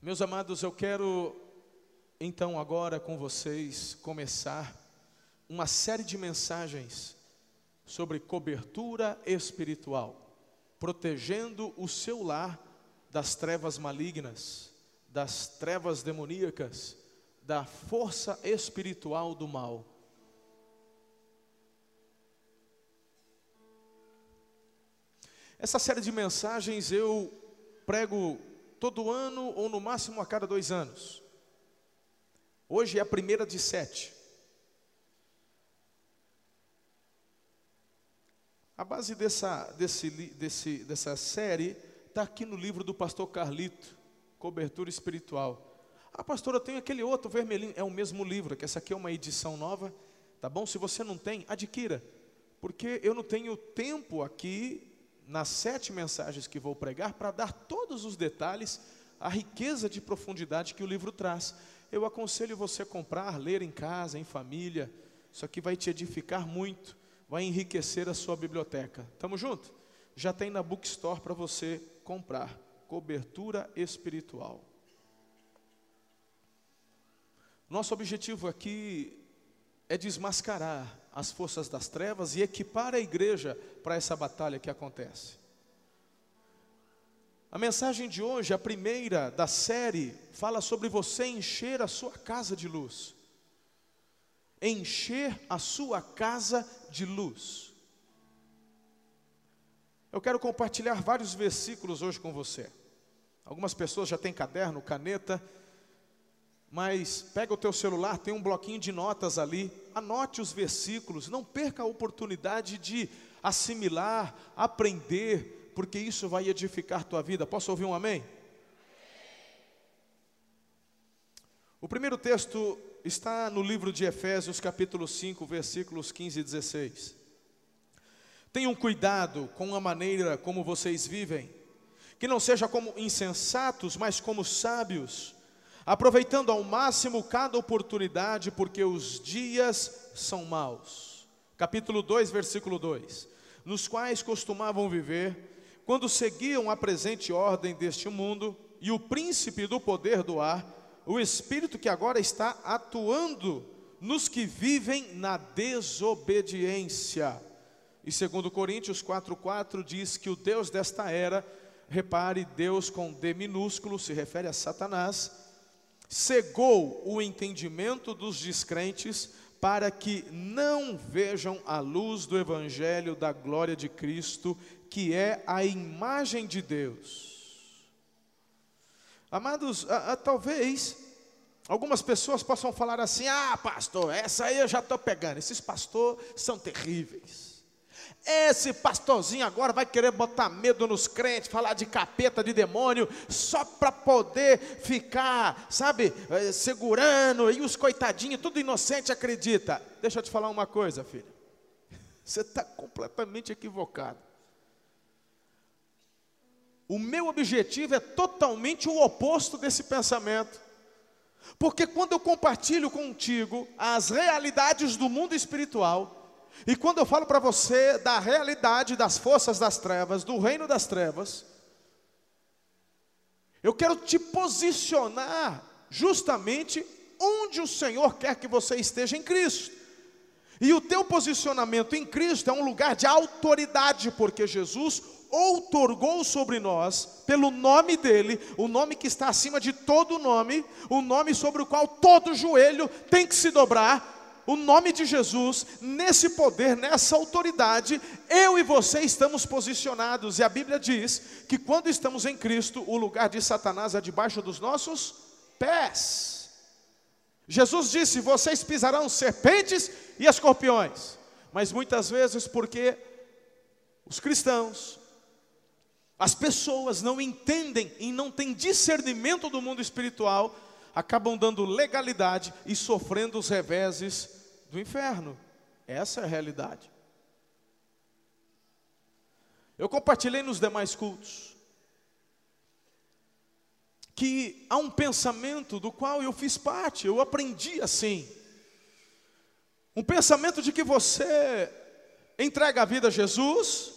Meus amados, eu quero então agora com vocês começar uma série de mensagens sobre cobertura espiritual, protegendo o seu lar das trevas malignas, das trevas demoníacas, da força espiritual do mal. Essa série de mensagens eu prego todo ano ou no máximo a cada dois anos. Hoje é a primeira de sete. A base dessa, desse, desse, dessa série está aqui no livro do pastor Carlito, Cobertura Espiritual. Ah, pastora, tenho aquele outro vermelhinho. É o mesmo livro, que essa aqui é uma edição nova. Tá bom? Se você não tem, adquira. Porque eu não tenho tempo aqui nas sete mensagens que vou pregar para dar todos os detalhes, a riqueza de profundidade que o livro traz. Eu aconselho você a comprar, ler em casa, em família. Isso aqui vai te edificar muito, vai enriquecer a sua biblioteca. Tamo junto? Já tem na bookstore para você comprar. Cobertura espiritual. Nosso objetivo aqui é desmascarar as forças das trevas e equipar a igreja para essa batalha que acontece. A mensagem de hoje, a primeira da série, fala sobre você encher a sua casa de luz. Encher a sua casa de luz. Eu quero compartilhar vários versículos hoje com você. Algumas pessoas já têm caderno, caneta, mas pega o teu celular, tem um bloquinho de notas ali, anote os versículos, não perca a oportunidade de assimilar, aprender, porque isso vai edificar tua vida. Posso ouvir um amém? O primeiro texto está no livro de Efésios, capítulo 5, versículos 15 e 16. Tenham cuidado com a maneira como vocês vivem, que não seja como insensatos, mas como sábios aproveitando ao máximo cada oportunidade, porque os dias são maus. Capítulo 2, versículo 2: Nos quais costumavam viver, quando seguiam a presente ordem deste mundo e o príncipe do poder do ar, o espírito que agora está atuando nos que vivem na desobediência. E segundo Coríntios 4:4 diz que o Deus desta era, repare, Deus com D minúsculo se refere a Satanás, cegou o entendimento dos descrentes para que não vejam a luz do evangelho da glória de Cristo, que é a imagem de Deus. Amados, a, a, talvez algumas pessoas possam falar assim: ah, pastor, essa aí eu já estou pegando, esses pastores são terríveis. Esse pastorzinho agora vai querer botar medo nos crentes, falar de capeta, de demônio, só para poder ficar, sabe, eh, segurando, e os coitadinhos, tudo inocente, acredita. Deixa eu te falar uma coisa, filho. Você está completamente equivocado. O meu objetivo é totalmente o oposto desse pensamento. Porque quando eu compartilho contigo as realidades do mundo espiritual, e quando eu falo para você da realidade das forças das trevas, do reino das trevas, eu quero te posicionar justamente onde o Senhor quer que você esteja em Cristo. E o teu posicionamento em Cristo é um lugar de autoridade, porque Jesus outorgou sobre nós, pelo nome dele, o nome que está acima de todo nome, o nome sobre o qual todo joelho tem que se dobrar, o nome de Jesus, nesse poder, nessa autoridade, eu e você estamos posicionados. E a Bíblia diz que quando estamos em Cristo, o lugar de Satanás é debaixo dos nossos pés. Jesus disse: Vocês pisarão serpentes e escorpiões. Mas muitas vezes, porque os cristãos, as pessoas não entendem e não têm discernimento do mundo espiritual, acabam dando legalidade e sofrendo os reveses do inferno. Essa é a realidade. Eu compartilhei nos demais cultos que há um pensamento do qual eu fiz parte, eu aprendi assim. Um pensamento de que você entrega a vida a Jesus,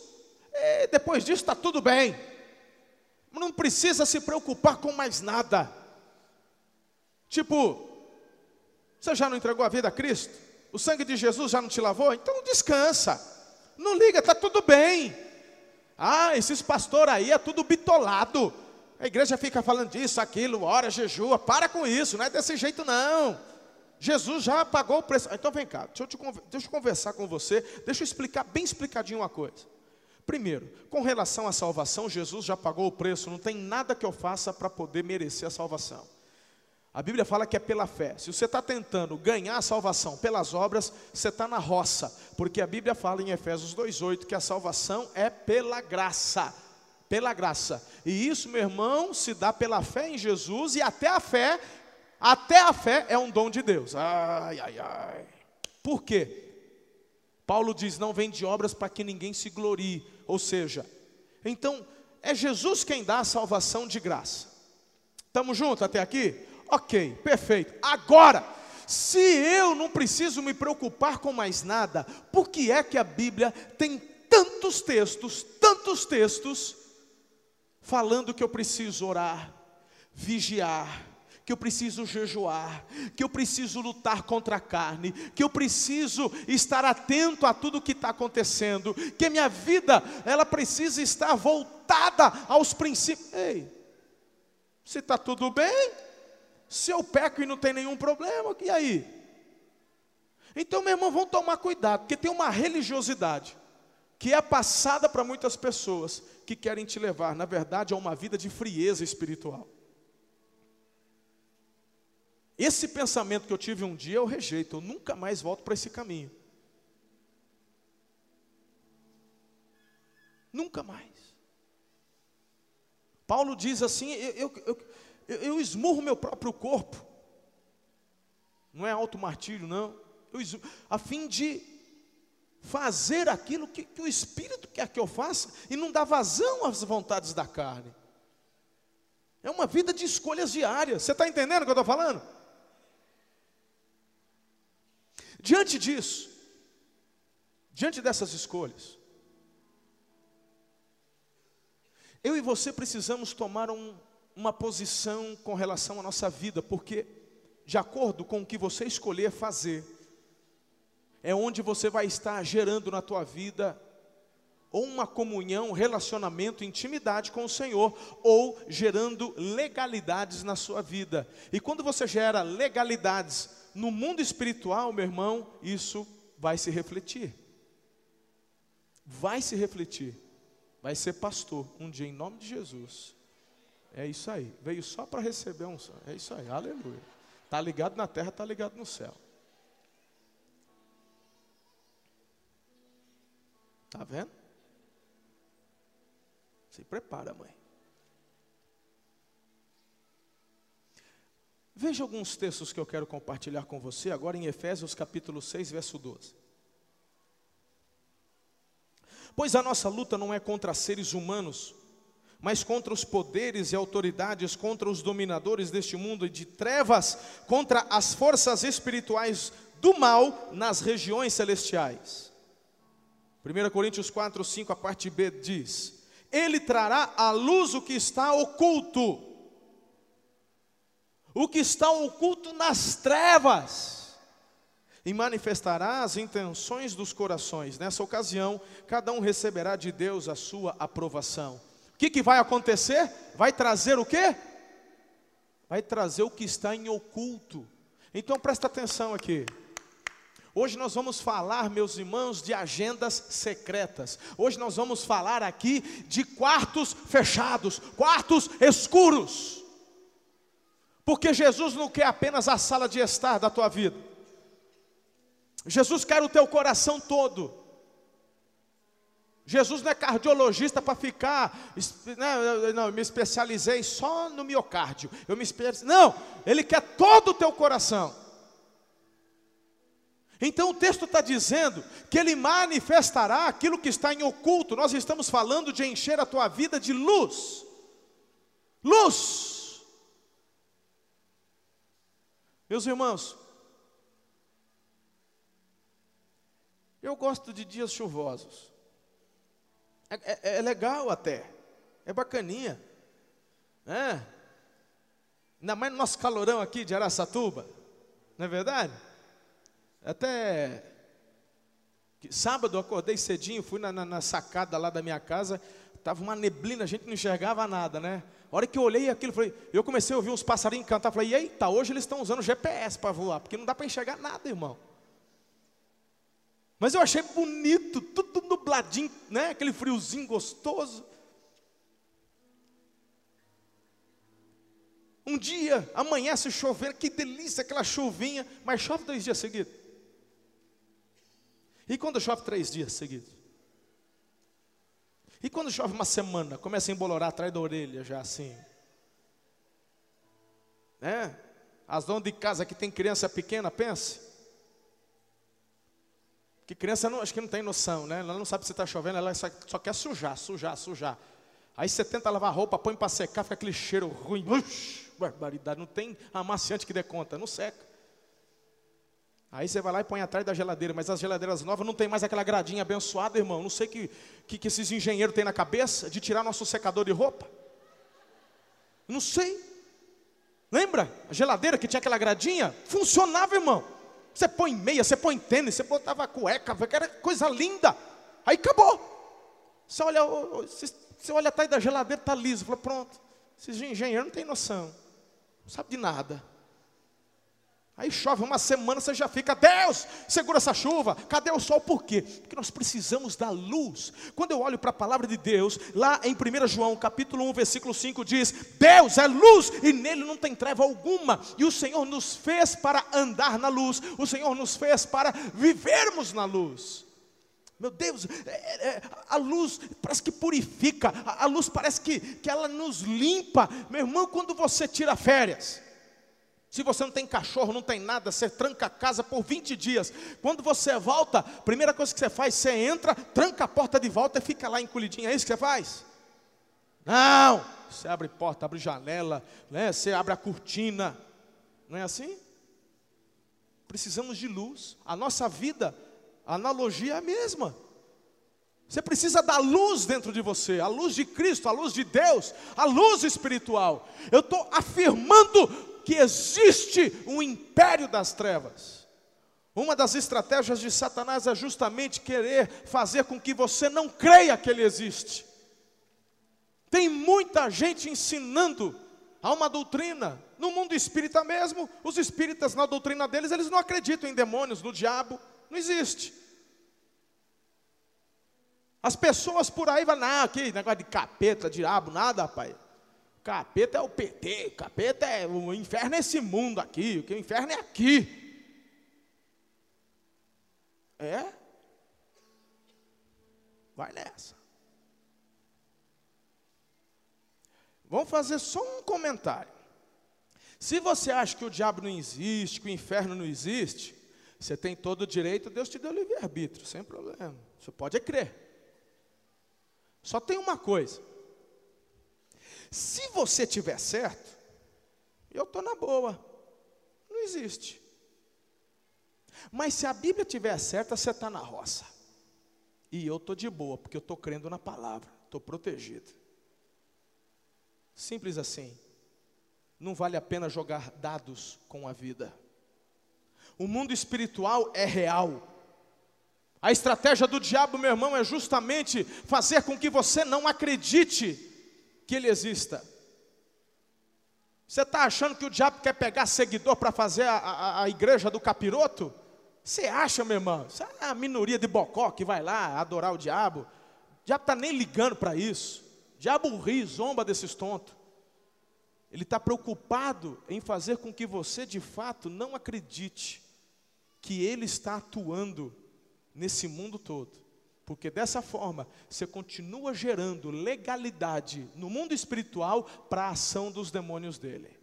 e depois disso está tudo bem, não precisa se preocupar com mais nada. Tipo, você já não entregou a vida a Cristo? O sangue de Jesus já não te lavou? Então descansa. Não liga, está tudo bem. Ah, esses pastores aí é tudo bitolado. A igreja fica falando disso, aquilo, ora, jejua. Para com isso, não é desse jeito não. Jesus já pagou o preço. Então vem cá, deixa eu, te, deixa eu conversar com você, deixa eu explicar bem explicadinho uma coisa. Primeiro, com relação à salvação, Jesus já pagou o preço, não tem nada que eu faça para poder merecer a salvação. A Bíblia fala que é pela fé. Se você está tentando ganhar a salvação pelas obras, você está na roça, porque a Bíblia fala em Efésios 2,8 que a salvação é pela graça. Pela graça. E isso, meu irmão, se dá pela fé em Jesus, e até a fé, até a fé é um dom de Deus. Ai, ai, ai. Por quê? Paulo diz: não vem de obras para que ninguém se glorie. Ou seja, então, é Jesus quem dá a salvação de graça. Estamos juntos até aqui? Ok, perfeito. Agora, se eu não preciso me preocupar com mais nada, por que é que a Bíblia tem tantos textos, tantos textos, falando que eu preciso orar, vigiar, que eu preciso jejuar, que eu preciso lutar contra a carne, que eu preciso estar atento a tudo que está acontecendo, que minha vida ela precisa estar voltada aos princípios. Ei, se está tudo bem, se eu peco e não tem nenhum problema, e aí? Então, meu irmão, vamos tomar cuidado, porque tem uma religiosidade que é passada para muitas pessoas que querem te levar, na verdade, a uma vida de frieza espiritual. Esse pensamento que eu tive um dia eu rejeito, eu nunca mais volto para esse caminho. Nunca mais. Paulo diz assim: eu, eu, eu, eu, eu esmurro meu próprio corpo. Não é auto-martírio, não. Esmurro, a fim de fazer aquilo que, que o Espírito quer que eu faça e não dar vazão às vontades da carne. É uma vida de escolhas diárias. Você está entendendo o que eu estou falando? Diante disso, diante dessas escolhas, eu e você precisamos tomar um, uma posição com relação à nossa vida, porque, de acordo com o que você escolher fazer, é onde você vai estar gerando na tua vida ou uma comunhão, relacionamento, intimidade com o Senhor, ou gerando legalidades na sua vida. E quando você gera legalidades no mundo espiritual, meu irmão, isso vai se refletir. Vai se refletir. Vai ser pastor um dia em nome de Jesus. É isso aí. Veio só para receber um. É isso aí. Aleluia. Tá ligado na terra, tá ligado no céu. Tá vendo? Se prepara, mãe. Veja alguns textos que eu quero compartilhar com você agora em Efésios capítulo 6, verso 12. Pois a nossa luta não é contra seres humanos, mas contra os poderes e autoridades, contra os dominadores deste mundo de trevas, contra as forças espirituais do mal nas regiões celestiais. 1 Coríntios 4, 5, a parte B diz: Ele trará à luz o que está oculto, o que está oculto nas trevas, e manifestará as intenções dos corações. Nessa ocasião, cada um receberá de Deus a sua aprovação que, que vai acontecer? Vai trazer o quê? Vai trazer o que está em oculto. Então presta atenção aqui. Hoje nós vamos falar, meus irmãos, de agendas secretas. Hoje nós vamos falar aqui de quartos fechados, quartos escuros. Porque Jesus não quer apenas a sala de estar da tua vida. Jesus quer o teu coração todo. Jesus não é cardiologista para ficar, né, não, eu me especializei só no miocárdio. Eu me não, ele quer todo o teu coração. Então o texto está dizendo que ele manifestará aquilo que está em oculto. Nós estamos falando de encher a tua vida de luz. Luz. Meus irmãos, eu gosto de dias chuvosos. É, é, é legal até. É bacaninha. É. Ainda mais no nosso calorão aqui de Araçatuba. Não é verdade? Até sábado eu acordei cedinho, fui na, na, na sacada lá da minha casa, estava uma neblina, a gente não enxergava nada, né? A hora que eu olhei aquilo, falei, eu comecei a ouvir uns passarinhos cantar, falei, eita, hoje eles estão usando GPS para voar, porque não dá para enxergar nada, irmão. Mas eu achei bonito, tudo nubladinho, né? Aquele friozinho gostoso. Um dia amanhece chovendo, que delícia aquela chuvinha, mas chove dois dias seguidos. E quando chove três dias seguidos? E quando chove uma semana, começa a embolorar atrás da orelha já assim. Né? As donas de casa que tem criança pequena, pense. Que criança não, acho que não tem noção, né? Ela não sabe se está chovendo, ela só, só, quer sujar, sujar, sujar. Aí você tenta lavar roupa, põe para secar, fica aquele cheiro ruim. Ux, barbaridade, não tem amaciante que dê conta, não seca. Aí você vai lá e põe atrás da geladeira, mas as geladeiras novas não tem mais aquela gradinha abençoada, irmão. Não sei que, que, que esses engenheiros têm na cabeça de tirar nosso secador de roupa. Não sei. Lembra? A geladeira que tinha aquela gradinha? Funcionava, irmão. Você põe meia, você põe tênis, você botava cueca, era coisa linda. Aí acabou. Você olha, você olha atrás da geladeira, está liso. Fala, pronto. Esses engenheiros não têm noção. Não sabe de nada. Aí chove uma semana, você já fica, Deus, segura essa chuva. Cadê o sol? Por quê? Porque nós precisamos da luz. Quando eu olho para a palavra de Deus, lá em 1 João, capítulo 1, versículo 5 diz: Deus é luz e nele não tem treva alguma. E o Senhor nos fez para andar na luz. O Senhor nos fez para vivermos na luz. Meu Deus, é, é, a luz parece que purifica, a, a luz parece que, que ela nos limpa. Meu irmão, quando você tira férias, se você não tem cachorro, não tem nada, você tranca a casa por 20 dias. Quando você volta, primeira coisa que você faz, você entra, tranca a porta de volta e fica lá encolhidinho. É isso que você faz? Não! Você abre porta, abre janela, né? você abre a cortina. Não é assim? Precisamos de luz. A nossa vida, a analogia é a mesma. Você precisa da luz dentro de você, a luz de Cristo, a luz de Deus, a luz espiritual. Eu estou afirmando que existe um império das trevas. Uma das estratégias de Satanás é justamente querer fazer com que você não creia que ele existe. Tem muita gente ensinando a uma doutrina, no mundo espírita mesmo, os espíritas na doutrina deles, eles não acreditam em demônios, no diabo, não existe. As pessoas por aí vão, não, que negócio de capeta, diabo, nada, rapaz. Capeta é o PT, capeta é o inferno é esse mundo aqui, o que o inferno é aqui. É? Vai nessa. Vamos fazer só um comentário. Se você acha que o diabo não existe, que o inferno não existe, você tem todo o direito, Deus te deu livre-arbítrio, sem problema. Você pode crer. Só tem uma coisa: se você tiver certo, eu estou na boa. Não existe. Mas se a Bíblia tiver certa, você está na roça. E eu estou de boa, porque eu estou crendo na palavra, estou protegido. Simples assim. Não vale a pena jogar dados com a vida. O mundo espiritual é real. A estratégia do diabo, meu irmão, é justamente fazer com que você não acredite que ele exista. Você está achando que o diabo quer pegar seguidor para fazer a, a, a, igreja do capiroto? Você acha, meu irmão? Isso é a minoria de bocó que vai lá adorar o diabo. O diabo está nem ligando para isso. O diabo ri, zomba desses tontos. Ele está preocupado em fazer com que você de fato não acredite que ele está atuando nesse mundo todo. Porque dessa forma você continua gerando legalidade no mundo espiritual para a ação dos demônios dele.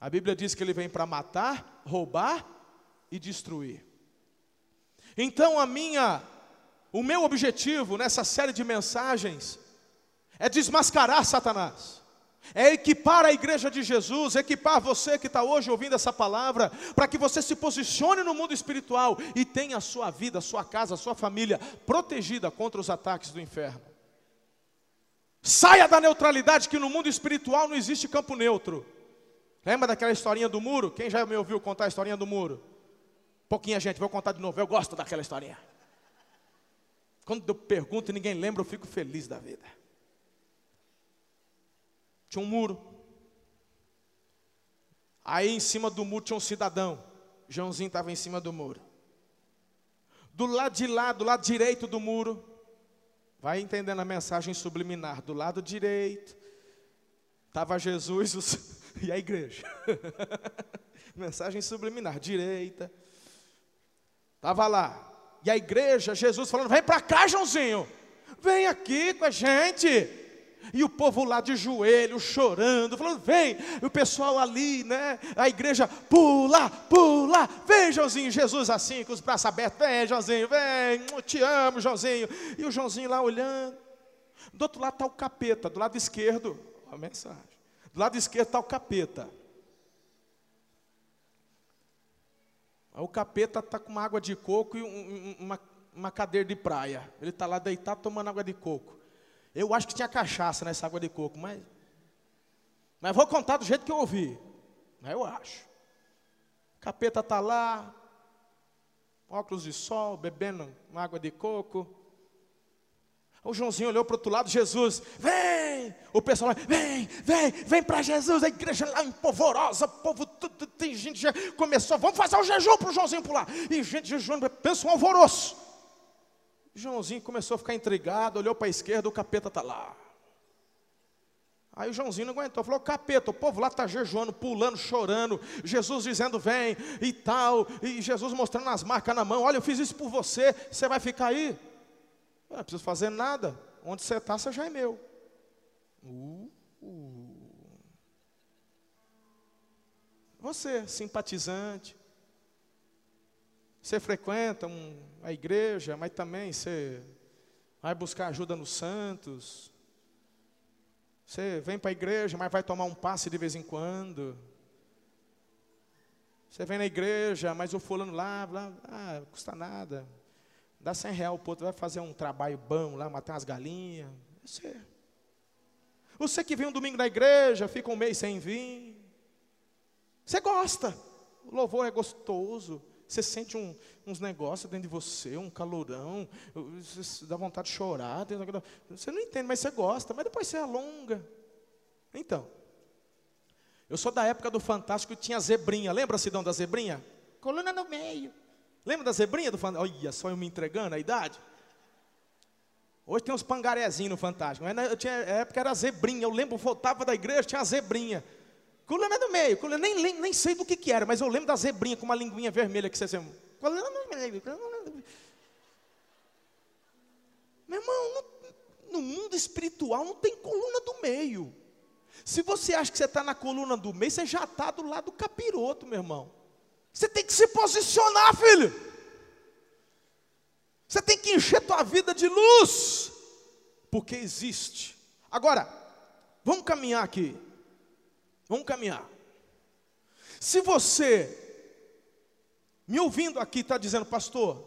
A Bíblia diz que ele vem para matar, roubar e destruir. Então a minha o meu objetivo nessa série de mensagens é desmascarar Satanás é equipar a igreja de Jesus, equipar você que está hoje ouvindo essa palavra, para que você se posicione no mundo espiritual e tenha a sua vida, a sua casa, a sua família protegida contra os ataques do inferno. Saia da neutralidade, que no mundo espiritual não existe campo neutro. Lembra daquela historinha do muro? Quem já me ouviu contar a historinha do muro? Pouquinha gente, vou contar de novo. Eu gosto daquela historinha. Quando eu pergunto e ninguém lembra, eu fico feliz da vida. Tinha um muro. Aí em cima do muro tinha um cidadão. Joãozinho estava em cima do muro. Do lado de lá, do lado direito do muro, vai entendendo a mensagem subliminar. Do lado direito, estava Jesus os, e a igreja. mensagem subliminar, direita. Estava lá. E a igreja, Jesus falando: vem para cá, Joãozinho. Vem aqui com a gente. E o povo lá de joelho, chorando, falando: vem. E o pessoal ali, né? A igreja, pula, pula. Vem, Joãozinho. Jesus assim, com os braços abertos: vem, Joãozinho, vem. Te amo, Joãozinho. E o Joãozinho lá olhando. Do outro lado está o capeta, do lado esquerdo, a mensagem. Do lado esquerdo está o capeta. O capeta está com uma água de coco e uma, uma cadeira de praia. Ele está lá deitado tomando água de coco. Eu acho que tinha cachaça nessa água de coco, mas. Mas vou contar do jeito que eu ouvi. Mas eu acho. O capeta está lá, óculos de sol, bebendo água de coco. O Joãozinho olhou para o outro lado, Jesus, vem! O pessoal vem, vem, vem para Jesus, a igreja lá empolvorosa, povo, tudo, tem gente já começou, vamos fazer o jejum para o Joãozinho pular. E gente jejuando, pensa um alvoroço. Joãozinho começou a ficar intrigado, olhou para a esquerda, o capeta está lá. Aí o Joãozinho não aguentou, falou: capeta, o povo lá está jejuando, pulando, chorando, Jesus dizendo vem e tal, e Jesus mostrando as marcas na mão: olha, eu fiz isso por você, você vai ficar aí? Eu não preciso fazer nada, onde você está, você já é meu. Uh, uh. Você, simpatizante, você frequenta um, a igreja, mas também você vai buscar ajuda nos santos. Você vem para a igreja, mas vai tomar um passe de vez em quando. Você vem na igreja, mas o fulano lá, lá ah, custa nada. Dá 100 reais, o outro vai fazer um trabalho bom lá, matar umas galinhas. Você. Você que vem um domingo na igreja, fica um mês sem vir. Você gosta. O louvor é gostoso. Você sente um, uns negócios dentro de você, um calorão, você dá vontade de chorar. Você não entende, mas você gosta, mas depois você alonga. Então, eu sou da época do Fantástico que tinha zebrinha. Lembra, Sidão, da zebrinha? Coluna no meio. Lembra da zebrinha do Fantástico? Olha só eu me entregando a idade. Hoje tem uns pangarezinhos no Fantástico. Mas eu tinha, a época era zebrinha. Eu lembro, voltava da igreja, tinha a zebrinha. Coluna do meio, nem, nem, nem sei do que, que era, mas eu lembro da zebrinha com uma linguinha vermelha que você. Coluna do meio. Meu irmão, no mundo espiritual não tem coluna do meio. Se você acha que você está na coluna do meio, você já está do lado do capiroto, meu irmão. Você tem que se posicionar, filho. Você tem que encher tua vida de luz, porque existe. Agora, vamos caminhar aqui. Vamos caminhar. Se você, me ouvindo aqui, está dizendo, pastor,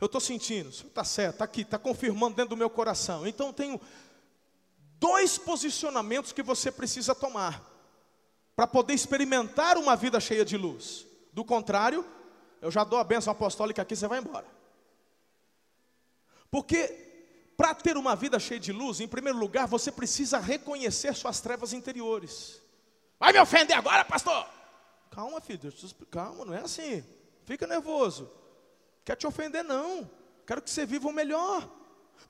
eu estou sentindo, está certo, está aqui, está confirmando dentro do meu coração. Então tenho dois posicionamentos que você precisa tomar para poder experimentar uma vida cheia de luz. Do contrário, eu já dou a bênção apostólica aqui, você vai embora. Porque para ter uma vida cheia de luz, em primeiro lugar, você precisa reconhecer suas trevas interiores. Vai me ofender agora, pastor? Calma, filho, deixa eu calma, não é assim. Fica nervoso. Quer te ofender, não. Quero que você viva o melhor.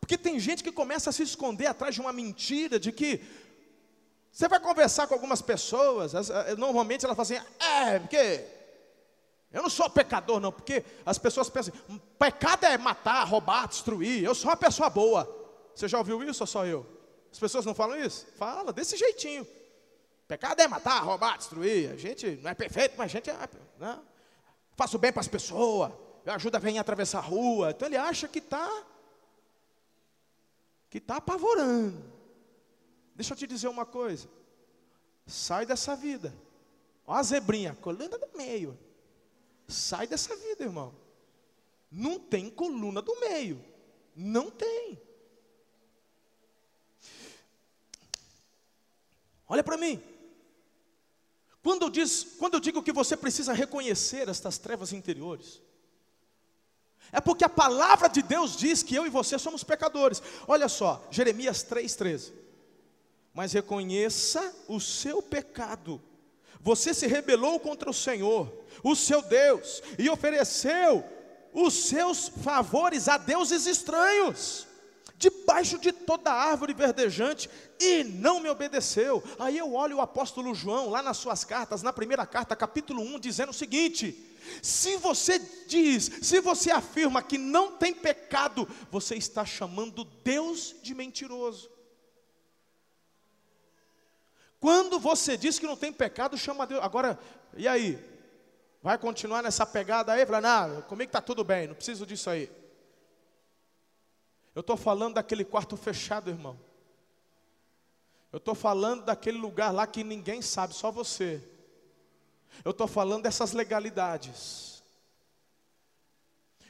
Porque tem gente que começa a se esconder atrás de uma mentira, de que você vai conversar com algumas pessoas, eh, normalmente elas falam assim, é, porque eu não sou pecador, não, porque as pessoas pensam, pecado é matar, roubar, destruir, eu sou uma pessoa boa. Você já ouviu isso ou só eu? As pessoas não falam isso? Fala, desse jeitinho. Pecado é matar, roubar, destruir. A gente não é perfeito, mas a gente é. Né? Faço bem para as pessoas. Eu ajudo a vir atravessar a rua. Então ele acha que está. Que está apavorando. Deixa eu te dizer uma coisa. Sai dessa vida. Olha a zebrinha, coluna do meio. Sai dessa vida, irmão. Não tem coluna do meio. Não tem. Olha para mim. Quando eu, diz, quando eu digo que você precisa reconhecer estas trevas interiores, é porque a palavra de Deus diz que eu e você somos pecadores. Olha só, Jeremias 3,13. Mas reconheça o seu pecado. Você se rebelou contra o Senhor, o seu Deus, e ofereceu os seus favores a deuses estranhos, debaixo de toda árvore verdejante, e não me obedeceu. Aí eu olho o apóstolo João, lá nas suas cartas, na primeira carta, capítulo 1, dizendo o seguinte: se você diz, se você afirma que não tem pecado, você está chamando Deus de mentiroso. Quando você diz que não tem pecado, chama Deus. Agora, e aí? Vai continuar nessa pegada aí? Fala, não, comigo está tudo bem, não preciso disso aí. Eu estou falando daquele quarto fechado, irmão. Eu estou falando daquele lugar lá que ninguém sabe, só você. Eu estou falando dessas legalidades.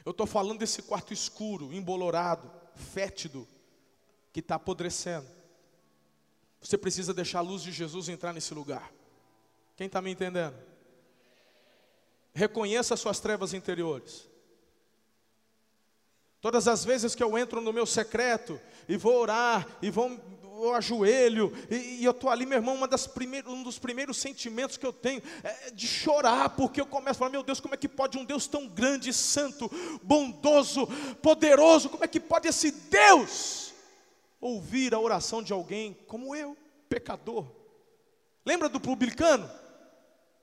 Eu estou falando desse quarto escuro, embolorado, fétido, que está apodrecendo. Você precisa deixar a luz de Jesus entrar nesse lugar. Quem está me entendendo? Reconheça as suas trevas interiores. Todas as vezes que eu entro no meu secreto e vou orar e vou eu ajoelho, e, e eu estou ali, meu irmão, uma das um dos primeiros sentimentos que eu tenho é de chorar, porque eu começo a falar, meu Deus, como é que pode um Deus tão grande, santo, bondoso, poderoso, como é que pode esse Deus ouvir a oração de alguém como eu, pecador? Lembra do publicano?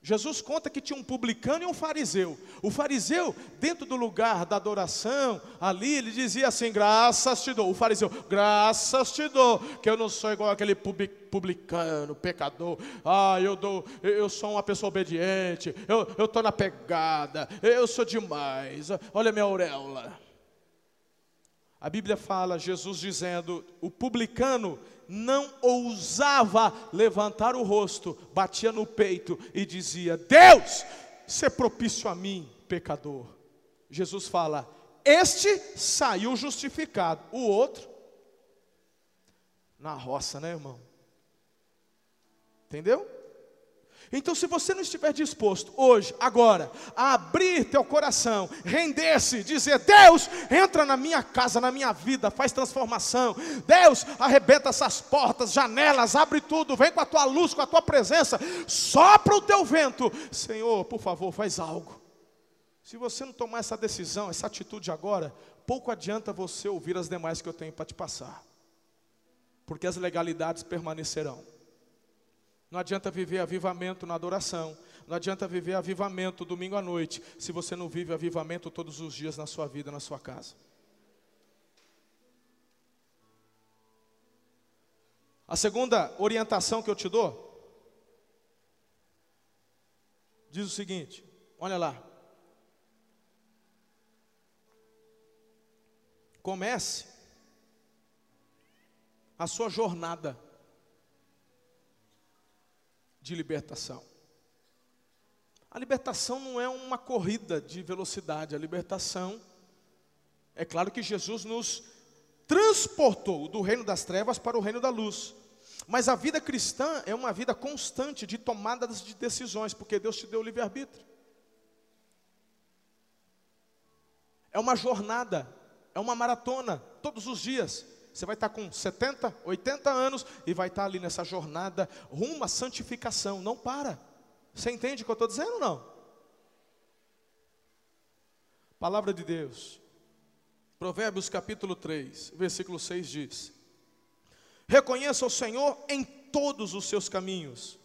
Jesus conta que tinha um publicano e um fariseu. O fariseu, dentro do lugar da adoração, ali ele dizia assim: Graças te dou. O fariseu, graças te dou, que eu não sou igual aquele publicano, pecador. Ah, eu dou, eu sou uma pessoa obediente, eu estou na pegada, eu sou demais. Olha minha auréola. A Bíblia fala, Jesus dizendo: o publicano não ousava levantar o rosto, batia no peito e dizia: Deus, se propício a mim, pecador. Jesus fala: Este saiu justificado, o outro, na roça, né, irmão? Entendeu? Então, se você não estiver disposto hoje, agora, a abrir teu coração, render-se, dizer: Deus, entra na minha casa, na minha vida, faz transformação. Deus, arrebenta essas portas, janelas, abre tudo, vem com a tua luz, com a tua presença, sopra o teu vento. Senhor, por favor, faz algo. Se você não tomar essa decisão, essa atitude agora, pouco adianta você ouvir as demais que eu tenho para te passar, porque as legalidades permanecerão. Não adianta viver avivamento na adoração. Não adianta viver avivamento domingo à noite, se você não vive avivamento todos os dias na sua vida, na sua casa. A segunda orientação que eu te dou diz o seguinte: olha lá. Comece a sua jornada de libertação. A libertação não é uma corrida de velocidade, a libertação, é claro que Jesus nos transportou do reino das trevas para o reino da luz. Mas a vida cristã é uma vida constante de tomadas de decisões, porque Deus te deu o livre-arbítrio. É uma jornada, é uma maratona, todos os dias. Você vai estar com 70, 80 anos e vai estar ali nessa jornada rumo à santificação. Não para. Você entende o que eu estou dizendo ou não? Palavra de Deus. Provérbios capítulo 3, versículo 6 diz: Reconheça o Senhor em todos os seus caminhos,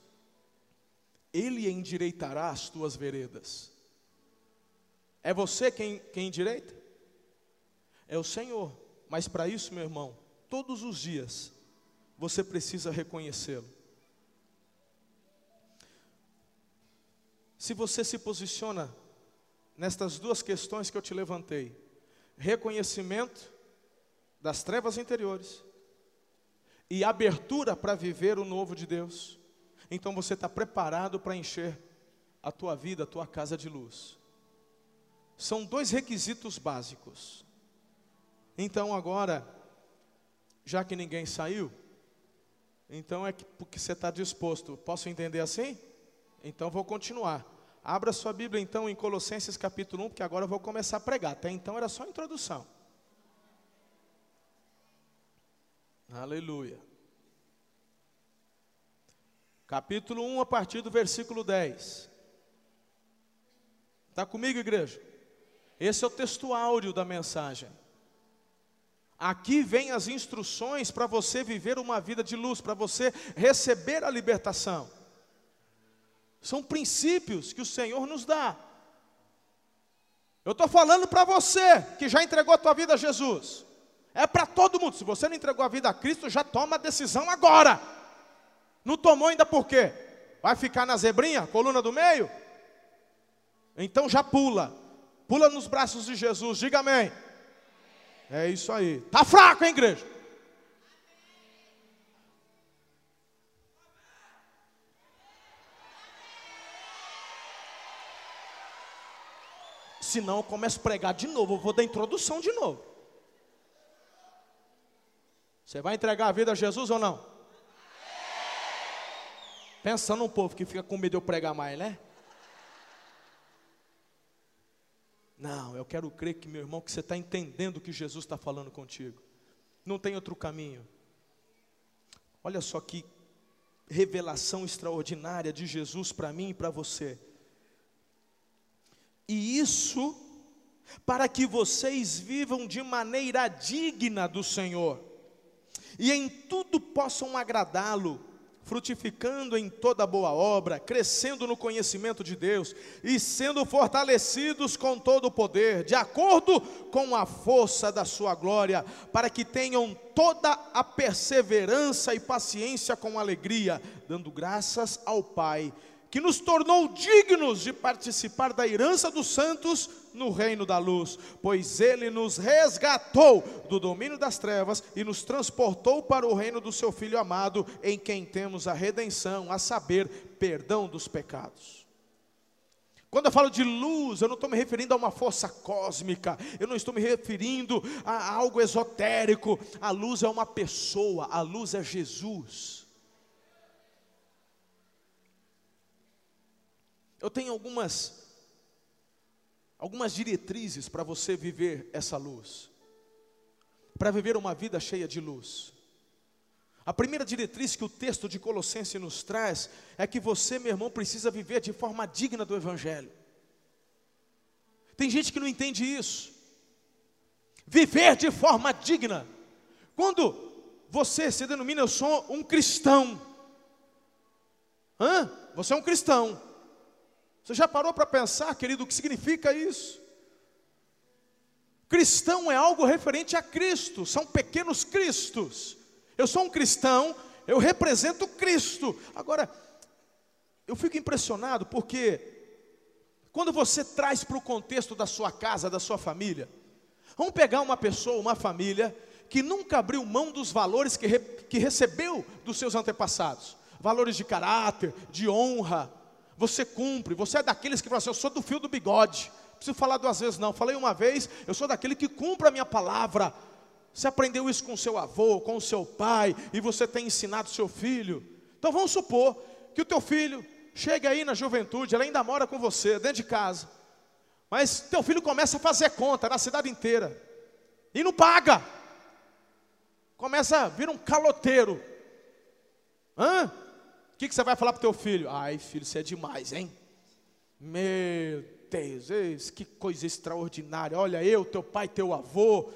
Ele endireitará as tuas veredas. É você quem, quem endireita? É o Senhor. Mas para isso, meu irmão, todos os dias, você precisa reconhecê-lo. Se você se posiciona nestas duas questões que eu te levantei, reconhecimento das trevas interiores e abertura para viver o novo de Deus, então você está preparado para encher a tua vida, a tua casa de luz. São dois requisitos básicos. Então agora, já que ninguém saiu, então é porque você está disposto. Posso entender assim? Então vou continuar. Abra sua Bíblia então em Colossenses capítulo 1, porque agora eu vou começar a pregar. Até então era só introdução. Aleluia. Capítulo 1, a partir do versículo 10. Está comigo, igreja? Esse é o texto áudio da mensagem. Aqui vem as instruções para você viver uma vida de luz, para você receber a libertação. São princípios que o Senhor nos dá. Eu estou falando para você que já entregou a tua vida a Jesus. É para todo mundo. Se você não entregou a vida a Cristo, já toma a decisão agora. Não tomou ainda por quê? Vai ficar na zebrinha, coluna do meio? Então já pula. Pula nos braços de Jesus. Diga amém. É isso aí. Tá fraco, hein, igreja? Senão eu começo a pregar de novo, eu vou dar introdução de novo. Você vai entregar a vida a Jesus ou não? Pensando um povo que fica com medo de eu pregar mais, né? Não, eu quero crer que, meu irmão, que você está entendendo o que Jesus está falando contigo. Não tem outro caminho. Olha só que revelação extraordinária de Jesus para mim e para você. E isso para que vocês vivam de maneira digna do Senhor, e em tudo possam agradá-lo, frutificando em toda boa obra, crescendo no conhecimento de Deus e sendo fortalecidos com todo o poder, de acordo com a força da sua glória, para que tenham toda a perseverança e paciência com alegria, dando graças ao Pai que nos tornou dignos de participar da herança dos santos no reino da luz, pois ele nos resgatou do domínio das trevas e nos transportou para o reino do seu filho amado, em quem temos a redenção, a saber, perdão dos pecados. Quando eu falo de luz, eu não estou me referindo a uma força cósmica, eu não estou me referindo a algo esotérico. A luz é uma pessoa, a luz é Jesus. Eu tenho algumas algumas diretrizes para você viver essa luz. Para viver uma vida cheia de luz. A primeira diretriz que o texto de Colossenses nos traz é que você, meu irmão, precisa viver de forma digna do evangelho. Tem gente que não entende isso. Viver de forma digna. Quando você se denomina eu sou um cristão. Hã? Você é um cristão. Você já parou para pensar, querido, o que significa isso? Cristão é algo referente a Cristo, são pequenos cristos. Eu sou um cristão, eu represento Cristo. Agora, eu fico impressionado porque, quando você traz para o contexto da sua casa, da sua família, vamos pegar uma pessoa, uma família, que nunca abriu mão dos valores que, re, que recebeu dos seus antepassados valores de caráter, de honra, você cumpre, você é daqueles que fala assim, eu sou do fio do bigode. Não preciso falar duas vezes, não. Falei uma vez, eu sou daquele que cumpre a minha palavra. Você aprendeu isso com seu avô, com seu pai, e você tem ensinado seu filho. Então vamos supor que o teu filho chega aí na juventude, ele ainda mora com você, dentro de casa. Mas teu filho começa a fazer conta na cidade inteira. E não paga. Começa a vir um caloteiro. Hã? Que, que você vai falar para o teu filho? Ai, filho, você é demais, hein? Meu Deus, que coisa extraordinária. Olha, eu, teu pai, teu avô.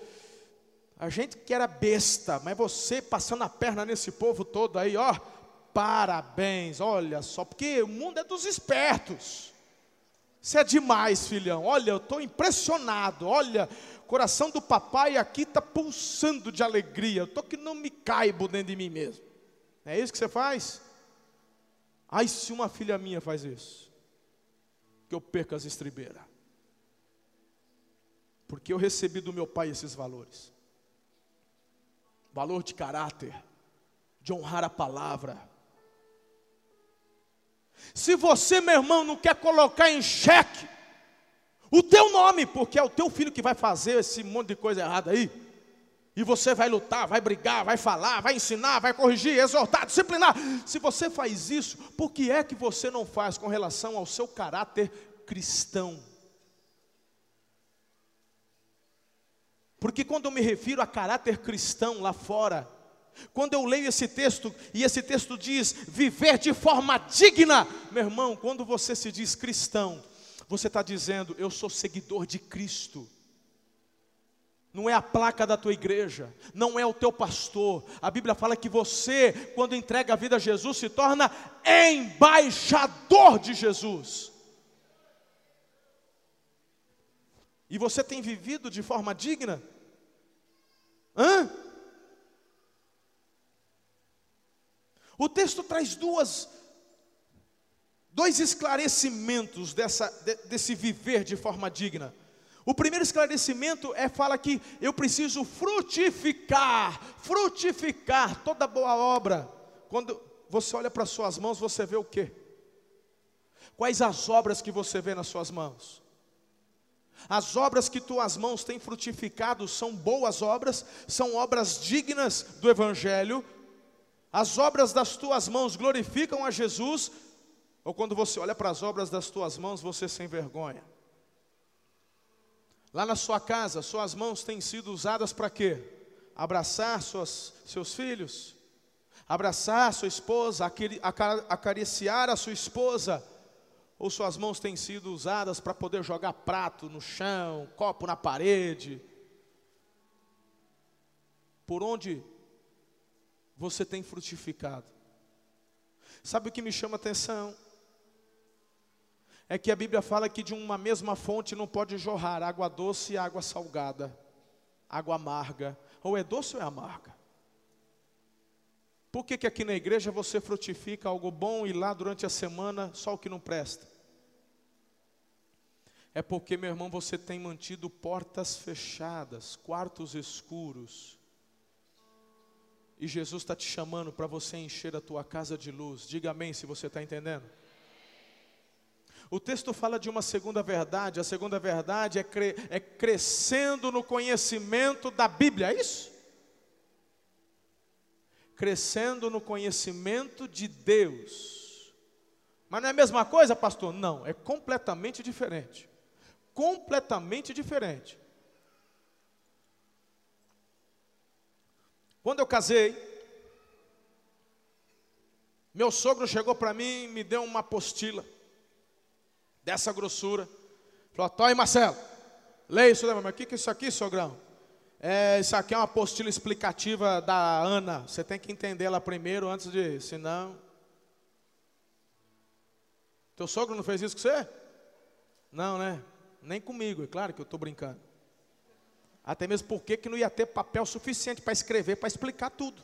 A gente que era besta, mas você passando a perna nesse povo todo aí, ó. Parabéns, olha só, porque o mundo é dos espertos. Você é demais, filhão. Olha, eu estou impressionado. Olha, coração do papai aqui está pulsando de alegria. Eu estou que não me caibo dentro de mim mesmo. É isso que você faz? Ai, se uma filha minha faz isso, que eu perca as estribeiras. Porque eu recebi do meu pai esses valores. Valor de caráter, de honrar a palavra. Se você, meu irmão, não quer colocar em xeque o teu nome, porque é o teu filho que vai fazer esse monte de coisa errada aí, E você vai lutar, vai brigar, vai falar, vai ensinar, vai corrigir, exortar, disciplinar. Se você faz isso, por que é que você não faz com relação ao seu caráter cristão? Porque quando eu me refiro a caráter cristão lá fora, quando eu leio esse texto, e esse texto diz viver de forma digna, meu irmão, quando você se diz cristão, você está dizendo, eu sou seguidor de Cristo. Não é a placa da tua igreja, não é o teu pastor. A Bíblia fala que você, quando entrega a vida a Jesus, se torna embaixador de Jesus. E você tem vivido de forma digna? Hã? O texto traz duas, dois esclarecimentos dessa, de, desse viver de forma digna. O primeiro esclarecimento é fala que eu preciso frutificar, frutificar toda boa obra. Quando você olha para suas mãos, você vê o quê? Quais as obras que você vê nas suas mãos? As obras que tuas mãos têm frutificado são boas obras, são obras dignas do Evangelho. As obras das tuas mãos glorificam a Jesus, ou quando você olha para as obras das tuas mãos, você se envergonha. Lá na sua casa, suas mãos têm sido usadas para quê? Abraçar suas, seus filhos, abraçar sua esposa, acariciar a sua esposa, ou suas mãos têm sido usadas para poder jogar prato no chão, copo na parede? Por onde você tem frutificado? Sabe o que me chama atenção? É que a Bíblia fala que de uma mesma fonte não pode jorrar água doce e água salgada, água amarga. Ou é doce ou é amarga? Por que, que aqui na igreja você frutifica algo bom e lá durante a semana só o que não presta? É porque, meu irmão, você tem mantido portas fechadas, quartos escuros. E Jesus está te chamando para você encher a tua casa de luz. Diga amém se você está entendendo. O texto fala de uma segunda verdade. A segunda verdade é, cre é crescendo no conhecimento da Bíblia, é isso? Crescendo no conhecimento de Deus. Mas não é a mesma coisa, pastor? Não, é completamente diferente completamente diferente. Quando eu casei, meu sogro chegou para mim e me deu uma apostila dessa grossura. Falou: Toy Marcelo, leia isso daí, mas o que, que é isso aqui, sogrão? É, isso aqui é uma apostila explicativa da Ana. Você tem que entender ela primeiro antes de. Senão. Teu sogro não fez isso com você? Não, né? Nem comigo, é claro que eu estou brincando. Até mesmo porque que não ia ter papel suficiente para escrever, para explicar tudo.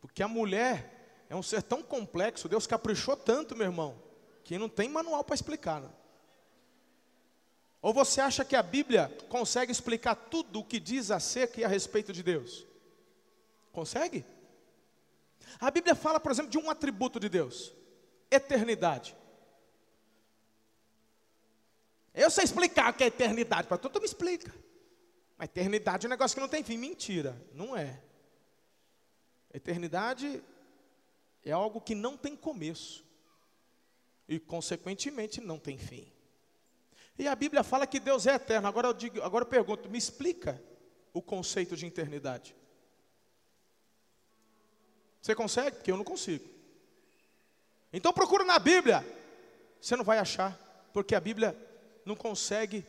Porque a mulher é um ser tão complexo, Deus caprichou tanto, meu irmão, que não tem manual para explicar. Não. Ou você acha que a Bíblia consegue explicar tudo o que diz acerca e a respeito de Deus? Consegue? A Bíblia fala, por exemplo, de um atributo de Deus: eternidade. Eu sei explicar o que é eternidade, pastor, tu me explica. Mas eternidade é um negócio que não tem fim. Mentira, não é. Eternidade é algo que não tem começo. E, consequentemente, não tem fim. E a Bíblia fala que Deus é eterno. Agora eu, digo, agora eu pergunto, me explica o conceito de eternidade. Você consegue? Porque eu não consigo. Então procura na Bíblia. Você não vai achar, porque a Bíblia não consegue,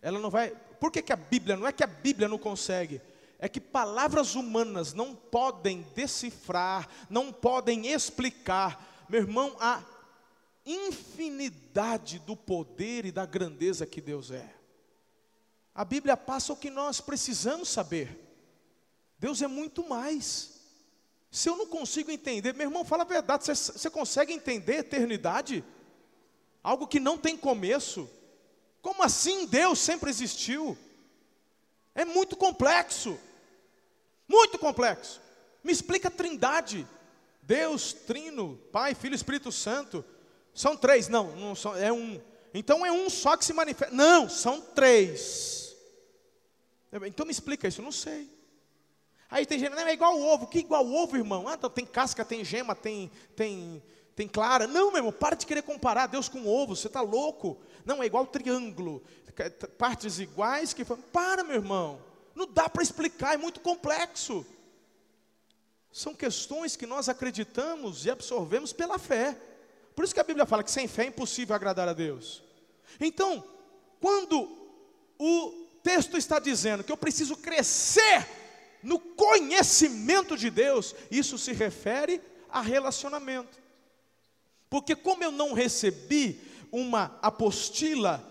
ela não vai. Por que, que a Bíblia, não é que a Bíblia não consegue, é que palavras humanas não podem decifrar, não podem explicar, meu irmão, a infinidade do poder e da grandeza que Deus é. A Bíblia passa o que nós precisamos saber. Deus é muito mais. Se eu não consigo entender, meu irmão, fala a verdade, você, você consegue entender eternidade? Algo que não tem começo, como assim Deus sempre existiu? É muito complexo. Muito complexo. Me explica a trindade. Deus, Trino, Pai, Filho Espírito Santo. São três, não, não são, é um. Então é um só que se manifesta. Não, são três. Então me explica isso, eu não sei. Aí tem gente, não, é igual o ovo. Que igual o ovo, irmão? Ah, então tem casca, tem gema, tem, tem, tem clara. Não, meu irmão, para de querer comparar Deus com ovo, você está louco. Não, é igual triângulo. Partes iguais que. Para, meu irmão. Não dá para explicar, é muito complexo. São questões que nós acreditamos e absorvemos pela fé. Por isso que a Bíblia fala que sem fé é impossível agradar a Deus. Então, quando o texto está dizendo que eu preciso crescer no conhecimento de Deus, isso se refere a relacionamento. Porque como eu não recebi uma apostila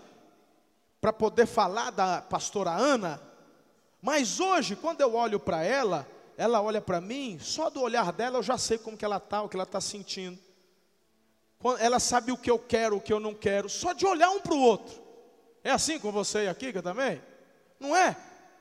para poder falar da pastora Ana, mas hoje, quando eu olho para ela, ela olha para mim, só do olhar dela eu já sei como que ela está, o que ela está sentindo. Ela sabe o que eu quero, o que eu não quero, só de olhar um para o outro. É assim com você e a Kika também? Não é?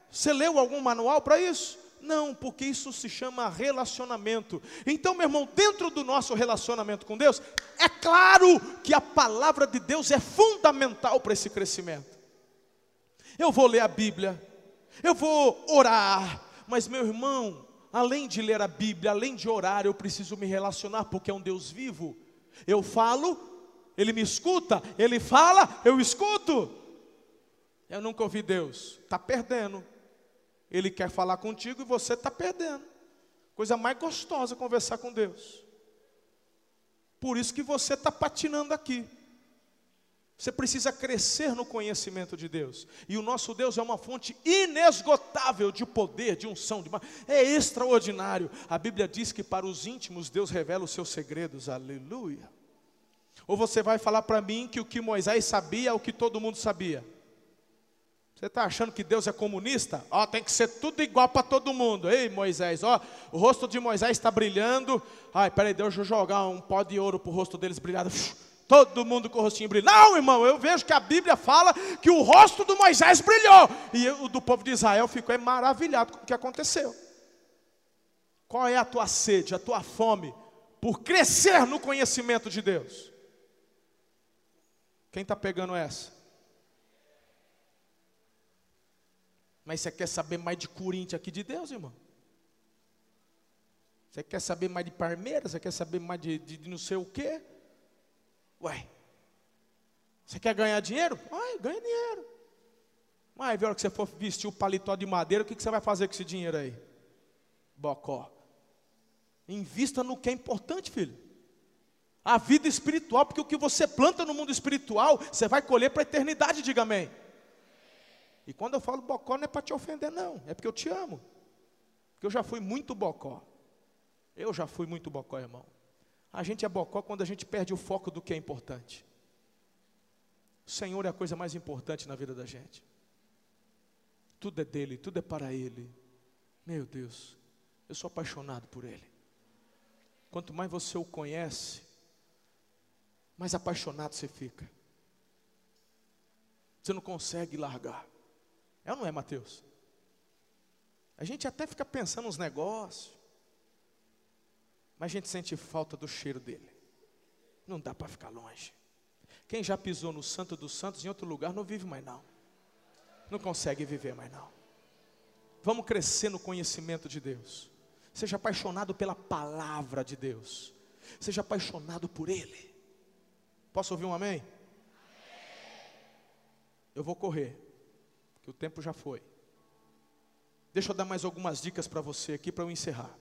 Você leu algum manual para isso? Não, porque isso se chama relacionamento. Então, meu irmão, dentro do nosso relacionamento com Deus, é claro que a palavra de Deus é fundamental para esse crescimento. Eu vou ler a Bíblia, eu vou orar, mas meu irmão, além de ler a Bíblia, além de orar, eu preciso me relacionar, porque é um Deus vivo. Eu falo, Ele me escuta, Ele fala, eu escuto. Eu nunca ouvi Deus, está perdendo. Ele quer falar contigo e você está perdendo. Coisa mais gostosa conversar com Deus. Por isso que você está patinando aqui. Você precisa crescer no conhecimento de Deus. E o nosso Deus é uma fonte inesgotável de poder, de unção, de... é extraordinário. A Bíblia diz que para os íntimos Deus revela os seus segredos. Aleluia. Ou você vai falar para mim que o que Moisés sabia é o que todo mundo sabia? Você está achando que Deus é comunista? Ó, tem que ser tudo igual para todo mundo. Ei, Moisés, ó, o rosto de Moisés está brilhando. Ai, peraí, deixa eu jogar um pó de ouro para o rosto deles brilhar. Todo mundo com o rostinho brilhando. Não, irmão, eu vejo que a Bíblia fala que o rosto do Moisés brilhou. E o do povo de Israel ficou maravilhado com o que aconteceu. Qual é a tua sede, a tua fome por crescer no conhecimento de Deus? Quem está pegando essa? Mas você quer saber mais de Corinthians aqui de Deus, irmão? Você quer saber mais de Parmeiras? Você quer saber mais de, de, de não sei o quê? Ué, você quer ganhar dinheiro? Vai, ganha dinheiro. Mas a hora que você for vestir o paletó de madeira, o que, que você vai fazer com esse dinheiro aí? Bocó. Invista no que é importante, filho. A vida espiritual, porque o que você planta no mundo espiritual, você vai colher para a eternidade, diga amém. E quando eu falo bocó, não é para te ofender, não. É porque eu te amo. Porque eu já fui muito bocó. Eu já fui muito bocó, irmão. A gente é bocó quando a gente perde o foco do que é importante. O Senhor é a coisa mais importante na vida da gente. Tudo é dele, tudo é para ele. Meu Deus, eu sou apaixonado por ele. Quanto mais você o conhece, mais apaixonado você fica. Você não consegue largar. É ou não é, Mateus? A gente até fica pensando nos negócios, mas a gente sente falta do cheiro dele. Não dá para ficar longe. Quem já pisou no Santo dos Santos em outro lugar não vive mais não. Não consegue viver mais não. Vamos crescer no conhecimento de Deus. Seja apaixonado pela palavra de Deus. Seja apaixonado por Ele. Posso ouvir um amém? Eu vou correr que o tempo já foi. Deixa eu dar mais algumas dicas para você aqui para eu encerrar.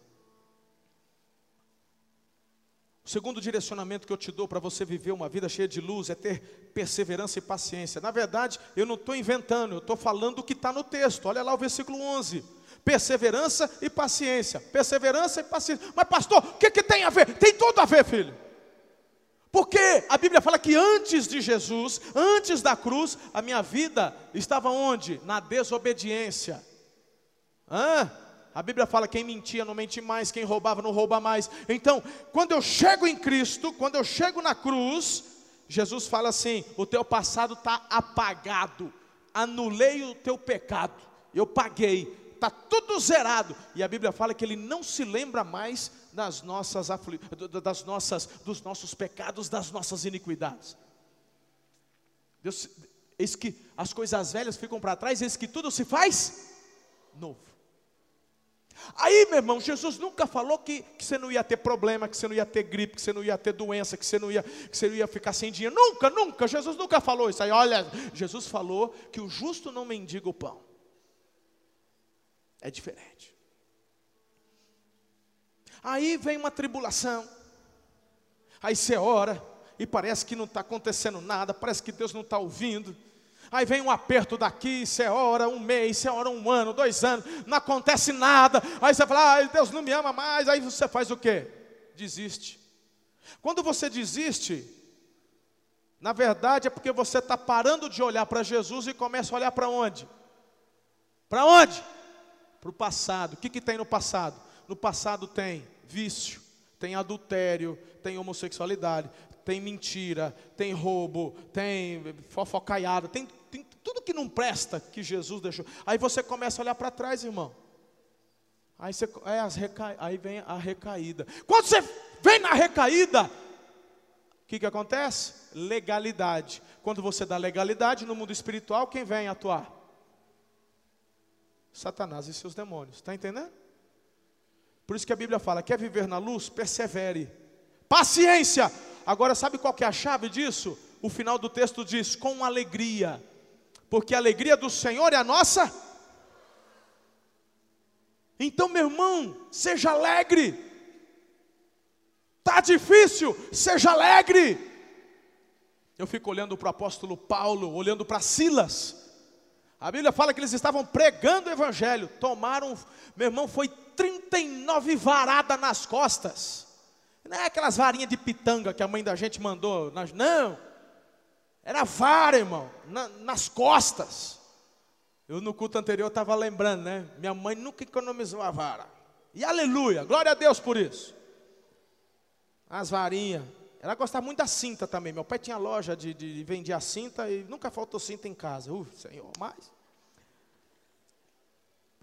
O segundo direcionamento que eu te dou para você viver uma vida cheia de luz é ter perseverança e paciência. Na verdade, eu não estou inventando, eu estou falando o que está no texto. Olha lá o versículo 11. Perseverança e paciência. Perseverança e paciência. Mas, pastor, o que, que tem a ver? Tem tudo a ver, filho. Porque a Bíblia fala que antes de Jesus, antes da cruz, a minha vida estava onde? Na desobediência. Hã? A Bíblia fala: quem mentia não mente mais, quem roubava não rouba mais. Então, quando eu chego em Cristo, quando eu chego na cruz, Jesus fala assim: o teu passado está apagado, anulei o teu pecado, eu paguei, está tudo zerado. E a Bíblia fala que Ele não se lembra mais das nossas, das nossas, dos nossos pecados, das nossas iniquidades. Deus, eis que as coisas velhas ficam para trás, eis que tudo se faz novo. Aí, meu irmão, Jesus nunca falou que, que, você não ia ter problema, que você não ia ter gripe, que você não ia ter doença, que você não ia, que você não ia ficar sem dinheiro. Nunca, nunca. Jesus nunca falou isso aí. Olha, Jesus falou que o justo não mendiga o pão. É diferente. Aí vem uma tribulação. Aí você ora e parece que não está acontecendo nada, parece que Deus não está ouvindo. Aí vem um aperto daqui, você ora um mês, você ora um ano, dois anos, não acontece nada. Aí você fala, ah, Deus não me ama mais. Aí você faz o quê? Desiste. Quando você desiste, na verdade é porque você está parando de olhar para Jesus e começa a olhar para onde? Para onde? Para o passado. O que, que tem no passado? No passado tem vício, tem adultério, tem homossexualidade, tem mentira, tem roubo, tem fofocaiada, tem, tem tudo que não presta que Jesus deixou. Aí você começa a olhar para trás, irmão. Aí, você, é as reca... aí vem a recaída. Quando você vem na recaída, o que, que acontece? Legalidade. Quando você dá legalidade no mundo espiritual, quem vem atuar? Satanás e seus demônios. Está entendendo? Por isso que a Bíblia fala: quer viver na luz? Persevere. Paciência. Agora, sabe qual que é a chave disso? O final do texto diz: com alegria, porque a alegria do Senhor é a nossa. Então, meu irmão, seja alegre. Tá difícil, seja alegre. Eu fico olhando para o apóstolo Paulo, olhando para Silas. A Bíblia fala que eles estavam pregando o evangelho, tomaram, meu irmão, foi 39 varadas nas costas. Não é aquelas varinhas de pitanga que a mãe da gente mandou. Não. Era vara, irmão, na, nas costas. Eu no culto anterior estava lembrando, né? Minha mãe nunca economizou a vara. E aleluia, glória a Deus por isso. As varinhas. Ela gostava muito da cinta também. Meu pai tinha loja de, de vendia cinta e nunca faltou cinta em casa. Uh, Senhor, mais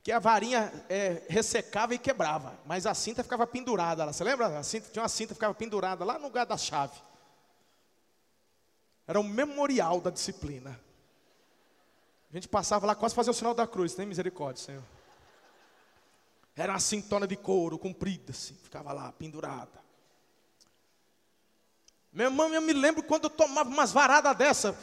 que a varinha é, ressecava e quebrava, mas a cinta ficava pendurada. Você lembra? A cinta, tinha uma cinta que ficava pendurada lá no lugar da chave. Era um memorial da disciplina. A gente passava lá quase fazer o sinal da cruz, tem misericórdia, Senhor. Era uma cintona de couro comprida, assim, ficava lá pendurada. Meu irmão, eu me lembro quando eu tomava umas varadas dessa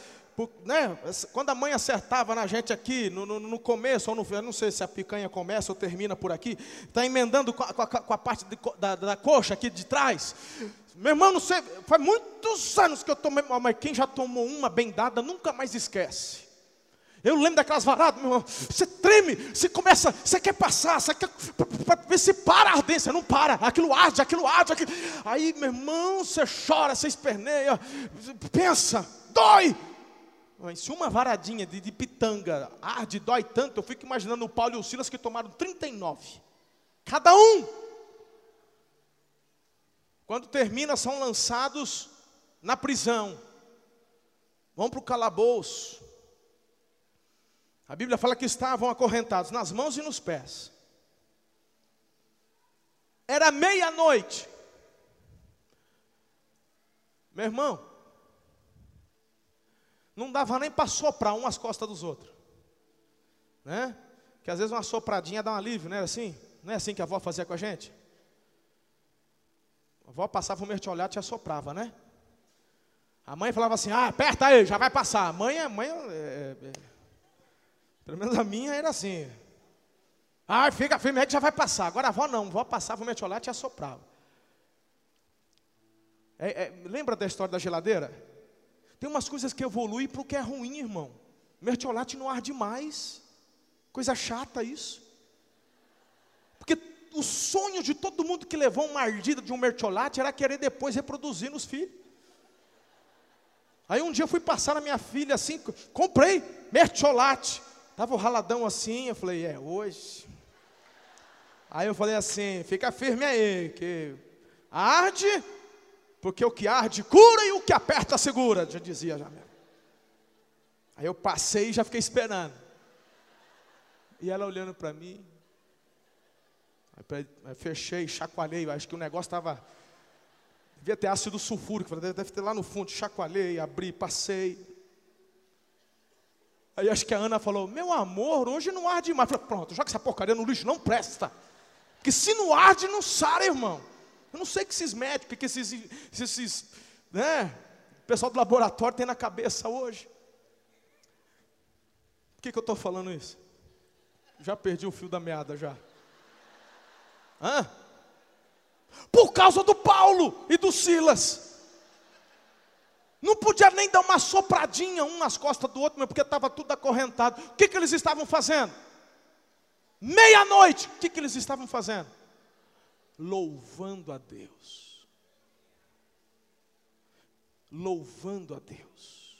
né, quando a mãe acertava na gente aqui, no, no, no começo, ou no, eu não sei se a picanha começa ou termina por aqui, está emendando com a, com a, com a parte de, da, da, coxa aqui de trás. Meu irmão, não sei, faz muitos anos que eu tomei, mas quem já tomou uma bem dada nunca mais esquece. Eu lembro daquelas varadas, meu irmão, você treme, você começa, você quer passar, você quer ver se para a ardência, não para, aquilo arde, aquilo arde, aquilo. Aí, meu irmão, você chora, você esperneia, pensa, dói, se uma varadinha de, de pitanga arde, dói tanto, eu fico imaginando o Paulo e o Silas que tomaram 39. Cada um. Quando termina, são lançados na prisão. Vão para o calabouço. A Bíblia fala que estavam acorrentados nas mãos e nos pés. Era meia-noite. Meu irmão, não dava nem para soprar um às costas dos outros. Né? Que às vezes uma sopradinha dá um alívio, não é assim? Não é assim que a avó fazia com a gente? A avó passava o mertiolate e assoprava, né? A mãe falava assim, ah, aperta aí, já vai passar. A mãe, a mãe, é, é, é, pelo menos a minha era assim. Ah, fica firme aí que já vai passar. Agora a avó não, a avó passava o mertiolate e assoprava. É, é, lembra da história da geladeira? Tem umas coisas que evoluem para o que é ruim, irmão. Mertiolate não arde mais. Coisa chata isso. Porque o sonho de todo mundo que levou uma ardida de um mertiolate era querer depois reproduzir nos filhos. Aí um dia eu fui passar na minha filha assim, comprei mertiolate. Tava o raladão assim, eu falei, é hoje. Aí eu falei assim, fica firme aí, que arde, porque o que arde cura e o que aperta segura, já dizia mesmo. Aí eu passei e já fiquei esperando. E ela olhando para mim. Aí fechei, chacoalhei, acho que o negócio estava. Devia ter ácido sulfúrico, deve ter lá no fundo, chacoalhei, abri, passei. Aí acho que a Ana falou: Meu amor, hoje não arde mais. Eu falei, Pronto, joga essa porcaria no lixo, não presta. Que se não arde, não sara, irmão. Eu não sei que esses médicos, que esses, esses né, pessoal do laboratório tem na cabeça hoje. Por que, que eu estou falando isso? Já perdi o fio da meada já. Hã? Por causa do Paulo e do Silas. Não podia nem dar uma sopradinha um nas costas do outro, porque estava tudo acorrentado. O que, que eles estavam fazendo? Meia-noite, o que, que eles estavam fazendo? Louvando a Deus. Louvando a Deus.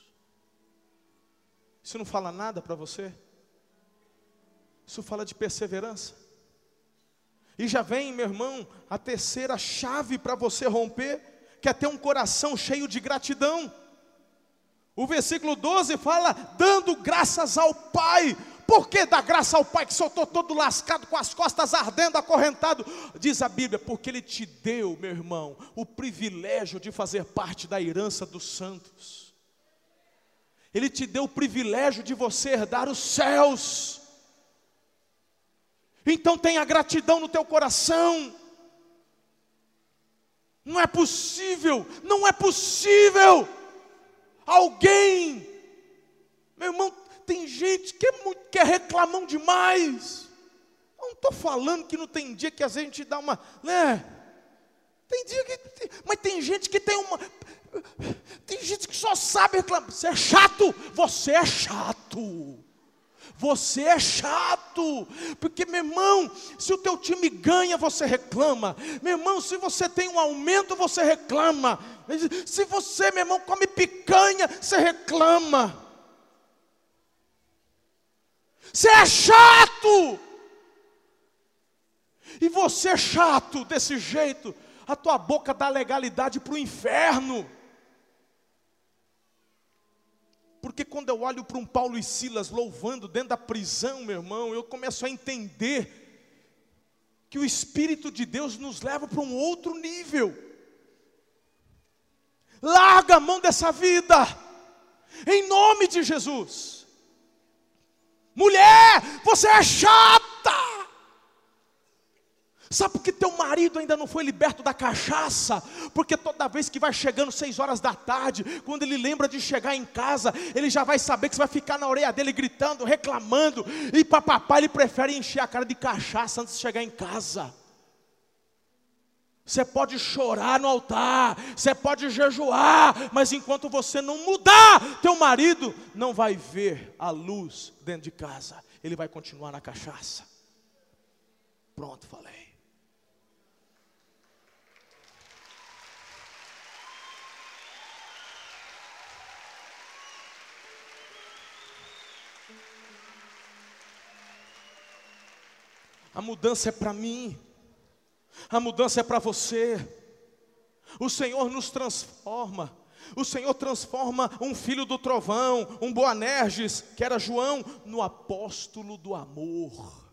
Isso não fala nada para você? Isso fala de perseverança. E já vem, meu irmão, a terceira chave para você romper, que é ter um coração cheio de gratidão. O versículo 12 fala: dando graças ao Pai. Por que dar graça ao Pai que só estou todo lascado, com as costas ardendo, acorrentado? Diz a Bíblia, porque Ele te deu, meu irmão, o privilégio de fazer parte da herança dos santos. Ele te deu o privilégio de você herdar os céus. Então tenha gratidão no teu coração. Não é possível, não é possível alguém. Meu irmão, tem gente que é, muito, que é reclamão demais. Eu não estou falando que não tem dia que a gente dá uma. Né? Tem dia que. Mas tem gente que tem uma. Tem gente que só sabe reclamar. Você é chato, você é chato. Você é chato, porque meu irmão, se o teu time ganha, você reclama. Meu irmão, se você tem um aumento, você reclama. Se você, meu irmão, come picanha, você reclama. Você é chato. E você é chato desse jeito, a tua boca dá legalidade para o inferno. Porque quando eu olho para um Paulo e Silas louvando dentro da prisão, meu irmão, eu começo a entender que o Espírito de Deus nos leva para um outro nível. Larga a mão dessa vida, em nome de Jesus. Mulher, você é chata. Sabe por que teu marido ainda não foi liberto da cachaça? Porque toda vez que vai chegando seis horas da tarde, quando ele lembra de chegar em casa, ele já vai saber que você vai ficar na orelha dele gritando, reclamando, e papapá ele prefere encher a cara de cachaça antes de chegar em casa. Você pode chorar no altar, você pode jejuar, mas enquanto você não mudar, teu marido não vai ver a luz dentro de casa, ele vai continuar na cachaça. Pronto, falei. A mudança é para mim, a mudança é para você. O Senhor nos transforma. O Senhor transforma um filho do trovão, um Boanerges, que era João, no apóstolo do amor.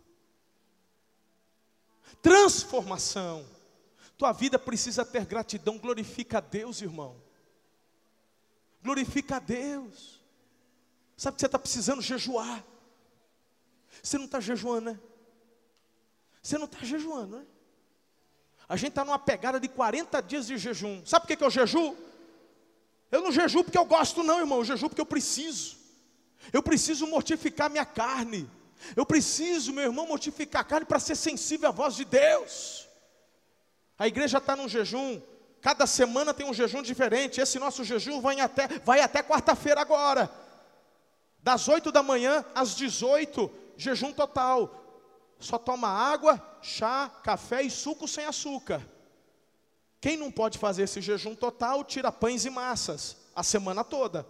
Transformação. Tua vida precisa ter gratidão. Glorifica a Deus, irmão. Glorifica a Deus. Sabe que você está precisando jejuar. Você não está jejuando, né? Você não está jejuando, né? A gente está numa pegada de 40 dias de jejum. Sabe por que, que eu jejuo? Eu não jejuo porque eu gosto, não, irmão. Eu jejuo porque eu preciso. Eu preciso mortificar minha carne. Eu preciso, meu irmão, mortificar a carne para ser sensível à voz de Deus. A igreja está num jejum. Cada semana tem um jejum diferente. Esse nosso jejum vai até, vai até quarta-feira agora. Das 8 da manhã às 18, jejum total só toma água, chá, café e suco sem açúcar. Quem não pode fazer esse jejum total, tira pães e massas a semana toda.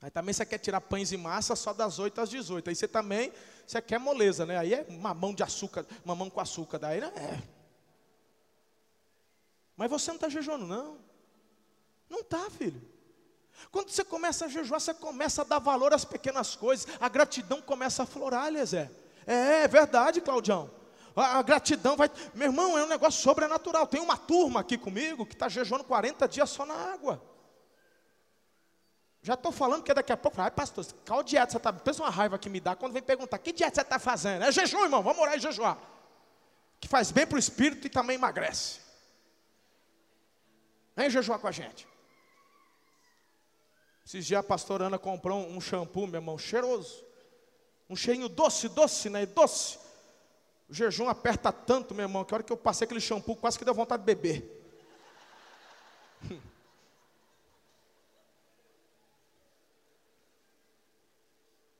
Aí também você quer tirar pães e massas só das 8 às 18. Aí você também, você quer moleza, né? Aí é mamão de açúcar, mamão com açúcar, daí é. Mas você não está jejuando, não. Não está, filho. Quando você começa a jejuar, você começa a dar valor às pequenas coisas. A gratidão começa a florar, Eliezer. É, é verdade, Claudião. A, a, gratidão vai. Meu irmão, é um negócio sobrenatural. Tem uma turma aqui comigo que está jejuando 40 dias só na água. Já estou falando que daqui a pouco, ai pastor, qual dieta você está? Pensa uma raiva que me dá quando vem perguntar, que dieta você está fazendo? É jejum, irmão, vamos orar e jejuar. Que faz bem para o espírito e também emagrece. Vem jejuar com a gente. Esses dias a pastora Ana comprou um shampoo, meu irmão, cheiroso. Um cheirinho doce, doce, né? Doce. O jejum aperta tanto, meu irmão, que a hora que eu passei aquele shampoo, quase que deu vontade de beber.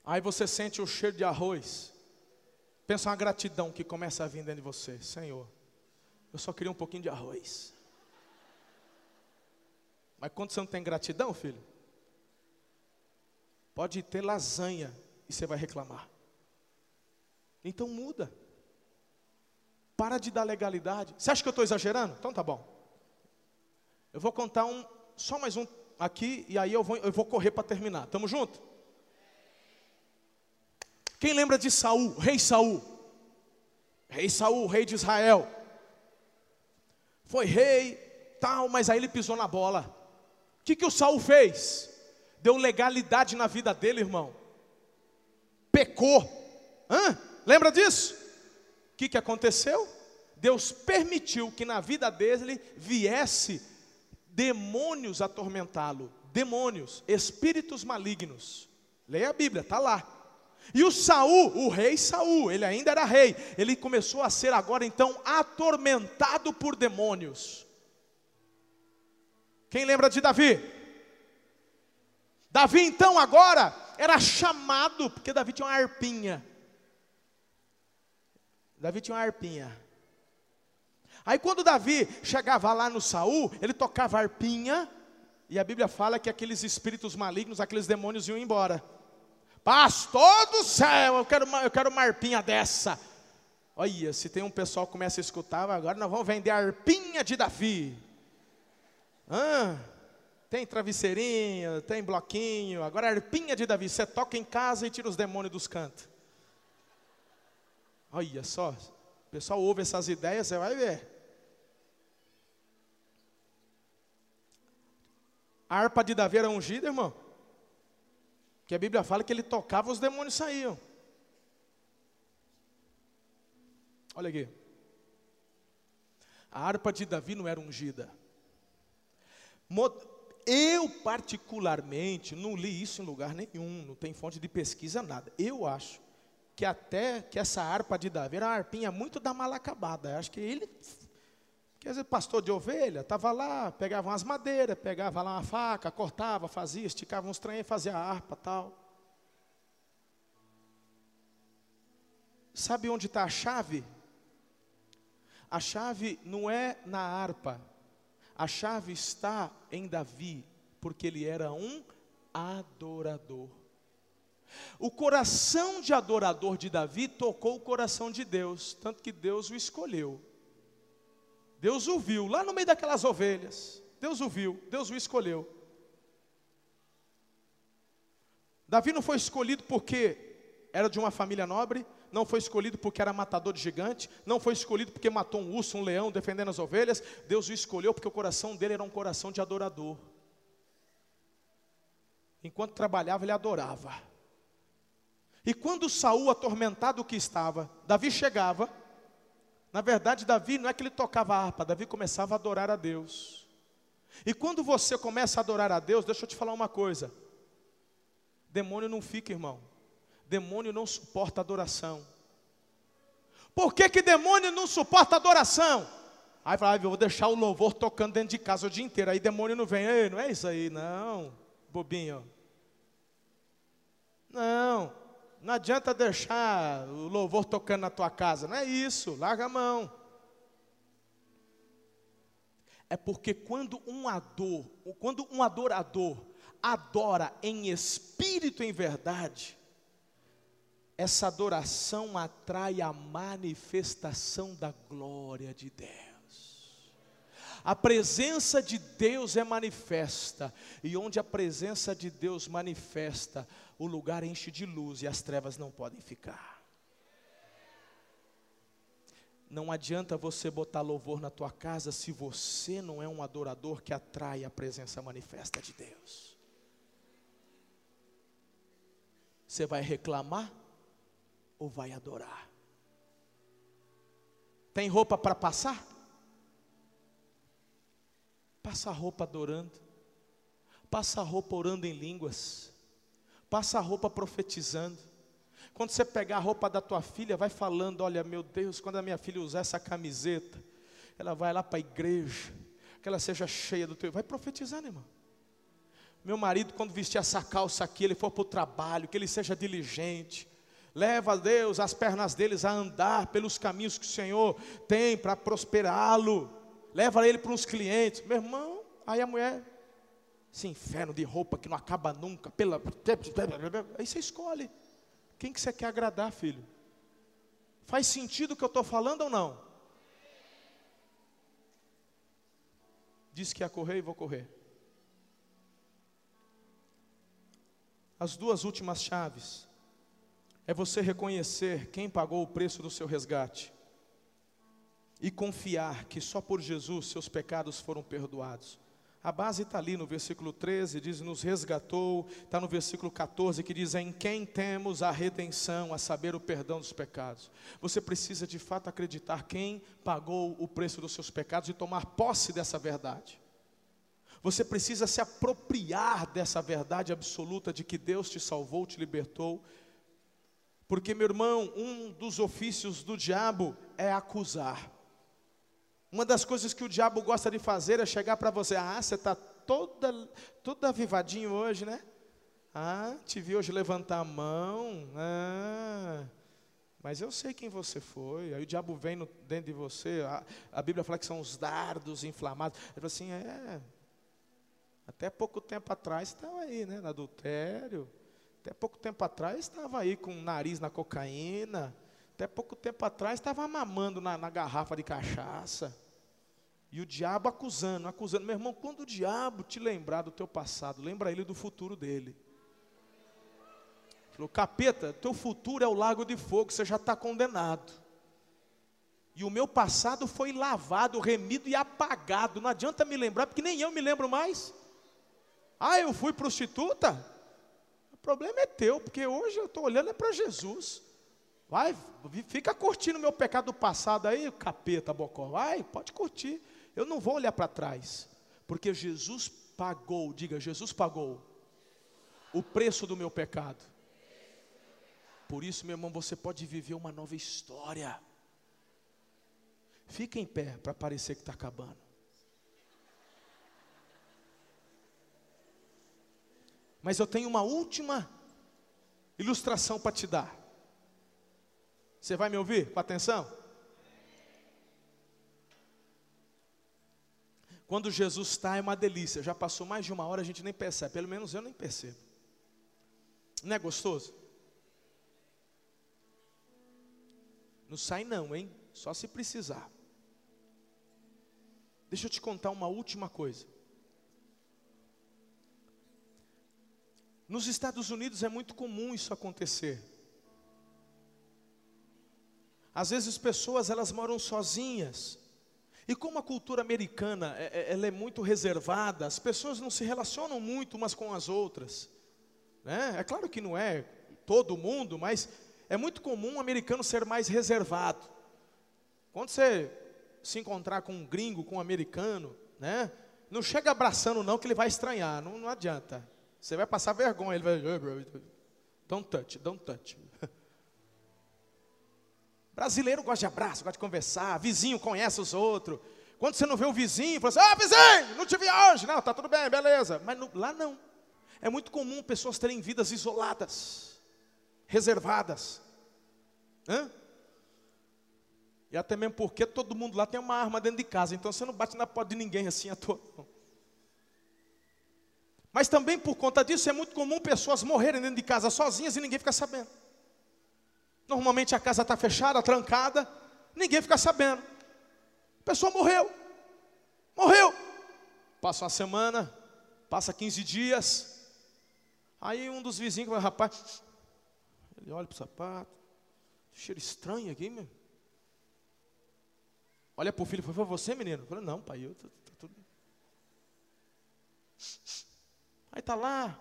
Aí você sente o cheiro de arroz. Pensa uma gratidão que começa a vir dentro de você. Senhor, eu só queria um pouquinho de arroz. Mas quando você não tem gratidão, filho, pode ter lasanha e você vai reclamar. Então muda. Para de dar legalidade. Você acha que eu estou exagerando? Então tá bom. Eu vou contar um, só mais um aqui e aí eu vou, eu vou correr para terminar. Tamo junto? Quem lembra de Saul, rei Saul? Rei Saul, rei de Israel. Foi rei, tal, mas aí ele pisou na bola. O que, que o Saul fez? Deu legalidade na vida dele, irmão. Pecou. Hã? Lembra disso? O que, que aconteceu? Deus permitiu que na vida dele viesse demônios atormentá-lo. Demônios, espíritos malignos. Leia a Bíblia, está lá. E o Saul, o rei Saul, ele ainda era rei, ele começou a ser agora então atormentado por demônios. Quem lembra de Davi? Davi então agora era chamado, porque Davi tinha uma arpinha. Davi tinha uma arpinha. Aí quando Davi chegava lá no Saul, ele tocava arpinha, e a Bíblia fala que aqueles espíritos malignos, aqueles demônios iam embora. Pastor do céu, eu quero uma, eu quero uma arpinha dessa. Olha, se tem um pessoal que começa a escutar, agora nós vamos vender a arpinha de Davi. Ah, tem travesseirinho, tem bloquinho, agora a arpinha de Davi. Você toca em casa e tira os demônios dos cantos. Olha só, o pessoal ouve essas ideias, você vai ver. A harpa de Davi era ungida, irmão. Que a Bíblia fala que ele tocava, os demônios saíam. Olha aqui. A harpa de Davi não era ungida. Eu, particularmente, não li isso em lugar nenhum, não tem fonte de pesquisa, nada. Eu acho que até que essa harpa de Davi era uma harpinha muito da mal acabada. Eu acho que ele Quer dizer, pastor de ovelha, estava lá, pegava umas madeiras, pegava lá uma faca, cortava, fazia, esticava uns trem, fazia a harpa tal. Sabe onde está a chave? A chave não é na harpa, a chave está em Davi, porque ele era um adorador. O coração de adorador de Davi tocou o coração de Deus, tanto que Deus o escolheu. Deus o viu lá no meio daquelas ovelhas. Deus o viu, Deus o escolheu. Davi não foi escolhido porque era de uma família nobre, não foi escolhido porque era matador de gigante, não foi escolhido porque matou um urso, um leão defendendo as ovelhas. Deus o escolheu porque o coração dele era um coração de adorador. Enquanto trabalhava, ele adorava. E quando Saul, atormentado que estava, Davi chegava, na verdade, Davi não é que ele tocava harpa, Davi começava a adorar a Deus. E quando você começa a adorar a Deus, deixa eu te falar uma coisa: demônio não fica, irmão. Demônio não suporta adoração. Por que, que demônio não suporta adoração? Aí fala, ah, eu vou deixar o louvor tocando dentro de casa o dia inteiro. Aí demônio não vem, Ei, não é isso aí, não, bobinho. Não. Não adianta deixar o louvor tocando na tua casa, não é isso, larga a mão. É porque quando um ador, quando um adorador adora em espírito e em verdade, essa adoração atrai a manifestação da glória de Deus. A presença de Deus é manifesta, e onde a presença de Deus manifesta, o lugar enche de luz e as trevas não podem ficar. Não adianta você botar louvor na tua casa se você não é um adorador que atrai a presença manifesta de Deus. Você vai reclamar ou vai adorar? Tem roupa para passar? Passa a roupa adorando. Passa a roupa orando em línguas. Passa a roupa profetizando. Quando você pegar a roupa da tua filha, vai falando: Olha, meu Deus, quando a minha filha usar essa camiseta, ela vai lá para a igreja, que ela seja cheia do teu. Vai profetizando, irmão. Meu marido, quando vestir essa calça aqui, ele for para o trabalho, que ele seja diligente. Leva Deus as pernas deles a andar pelos caminhos que o Senhor tem para prosperá-lo. Leva ele para uns clientes. Meu irmão, aí a mulher, esse inferno de roupa que não acaba nunca, pela. Aí você escolhe. Quem que você quer agradar, filho? Faz sentido o que eu estou falando ou não? Diz que ia correr e vou correr. As duas últimas chaves é você reconhecer quem pagou o preço do seu resgate e confiar que só por Jesus seus pecados foram perdoados. A base está ali no versículo 13, diz: Nos resgatou. Está no versículo 14, que diz: Em quem temos a redenção, a saber, o perdão dos pecados. Você precisa de fato acreditar quem pagou o preço dos seus pecados e tomar posse dessa verdade. Você precisa se apropriar dessa verdade absoluta de que Deus te salvou, te libertou. Porque, meu irmão, um dos ofícios do diabo é acusar. Uma das coisas que o diabo gosta de fazer é chegar para você, ah, você está toda, toda avivadinho hoje, né? Ah, te vi hoje levantar a mão. Ah, mas eu sei quem você foi. Aí o diabo vem no, dentro de você. A, a, Bíblia fala que são os dardos inflamados. Ele fala assim: é. Até pouco tempo atrás estava aí, né? No adultério. Até pouco tempo atrás estava aí com o nariz na cocaína. Até pouco tempo atrás estava mamando na, na garrafa de cachaça. E o diabo acusando, acusando. Meu irmão, quando o diabo te lembrar do teu passado, lembra ele do futuro dele. Falou, capeta, teu futuro é o lago de fogo, você já está condenado. E o meu passado foi lavado, remido e apagado. Não adianta me lembrar, porque nem eu me lembro mais. Ah, eu fui prostituta? Problema é teu, porque hoje eu estou olhando é para Jesus. Vai, fica curtindo meu pecado do passado aí, capeta, bocó. Vai, pode curtir. Eu não vou olhar para trás, porque Jesus pagou, diga, Jesus pagou o preço do meu pecado. Por isso, meu irmão, você pode viver uma nova história. Fica em pé para parecer que está acabando. Mas eu tenho uma última ilustração para te dar. Você vai me ouvir com atenção? Quando Jesus está, é uma delícia. Já passou mais de uma hora, a gente nem percebe. Pelo menos eu nem percebo. Não é gostoso? Não sai não, hein? Só se precisar. Deixa eu te contar uma última coisa. Nos Estados Unidos é muito comum isso acontecer. Às vezes pessoas elas moram sozinhas e como a cultura americana é, é, ela é muito reservada, as pessoas não se relacionam muito umas com as outras. Né? É claro que não é todo mundo, mas é muito comum o americano ser mais reservado. Quando você se encontrar com um gringo, com um americano, né? não chega abraçando não que ele vai estranhar, não, não adianta. Você vai passar vergonha, ele vai... Don't touch, don't touch. Brasileiro gosta de abraço, gosta de conversar, vizinho conhece os outros. Quando você não vê o vizinho, fala assim, ah, vizinho, não te vi hoje. Não, tá tudo bem, beleza. Mas no, lá não. É muito comum pessoas terem vidas isoladas, reservadas. Hã? E até mesmo porque todo mundo lá tem uma arma dentro de casa, então você não bate na porta de ninguém assim à toa. Mas também por conta disso é muito comum pessoas morrerem dentro de casa sozinhas e ninguém fica sabendo. Normalmente a casa está fechada, trancada, ninguém fica sabendo. A pessoa morreu. Morreu. Passa uma semana, passa 15 dias. Aí um dos vizinhos fala, rapaz, ele olha para o sapato, cheiro estranho aqui, meu. Olha para o filho, foi você, menino? Eu falei, não, pai, eu tô, tô tudo. Aí está lá,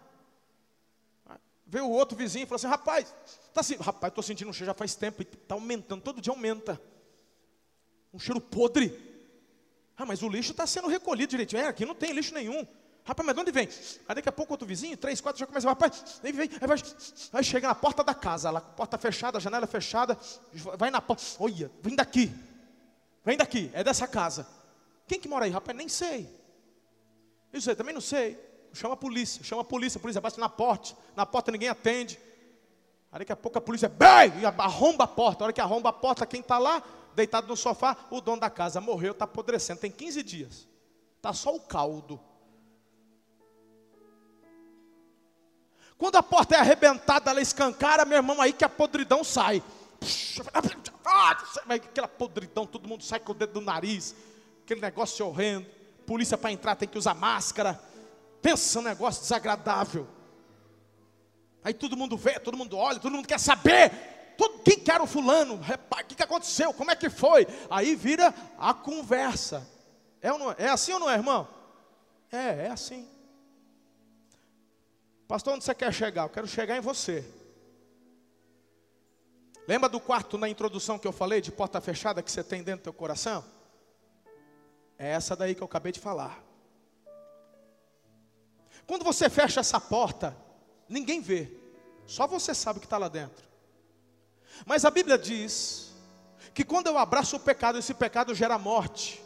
Veio o outro vizinho e falou assim: rapaz, tá assim, rapaz, estou sentindo um cheiro já faz tempo, está aumentando, todo dia aumenta. Um cheiro podre. Ah, mas o lixo está sendo recolhido direitinho. É, aqui não tem lixo nenhum. Rapaz, mas de onde vem? Aí daqui a pouco outro vizinho, três, quatro, já começa, rapaz, aí vem, aí vai, aí chega na porta da casa, lá, porta fechada, janela fechada, vai na porta, olha, vem daqui, vem daqui, é dessa casa. Quem que mora aí? Rapaz, nem sei. Eu sei, também não sei. Chama a polícia, chama a polícia, a polícia bate na porta, na porta ninguém atende. Aí daqui a pouco a polícia, bem, arromba a porta. A hora que arromba a porta, quem está lá, deitado no sofá, o dono da casa morreu, está apodrecendo, tem 15 dias. Está só o caldo. Quando a porta é arrebentada, ela escancara, meu irmão, aí que a podridão sai. Aquela podridão, todo mundo sai com o dedo no nariz, aquele negócio horrendo. Polícia para entrar tem que usar máscara. Pensa um negócio desagradável. Aí todo mundo vê, todo mundo olha, todo mundo quer saber. Todo, quem que era o fulano? O que, que aconteceu? Como é que foi? Aí vira a conversa. É, é, é assim ou não é, irmão? É, é assim. Pastor, onde você quer chegar? Eu quero chegar em você. Lembra do quarto na introdução que eu falei, de porta fechada que você tem dentro do teu coração? É essa daí que eu acabei de falar. Quando você fecha essa porta, ninguém vê, só você sabe o que está lá dentro. Mas a Bíblia diz que quando eu abraço o pecado, esse pecado gera morte.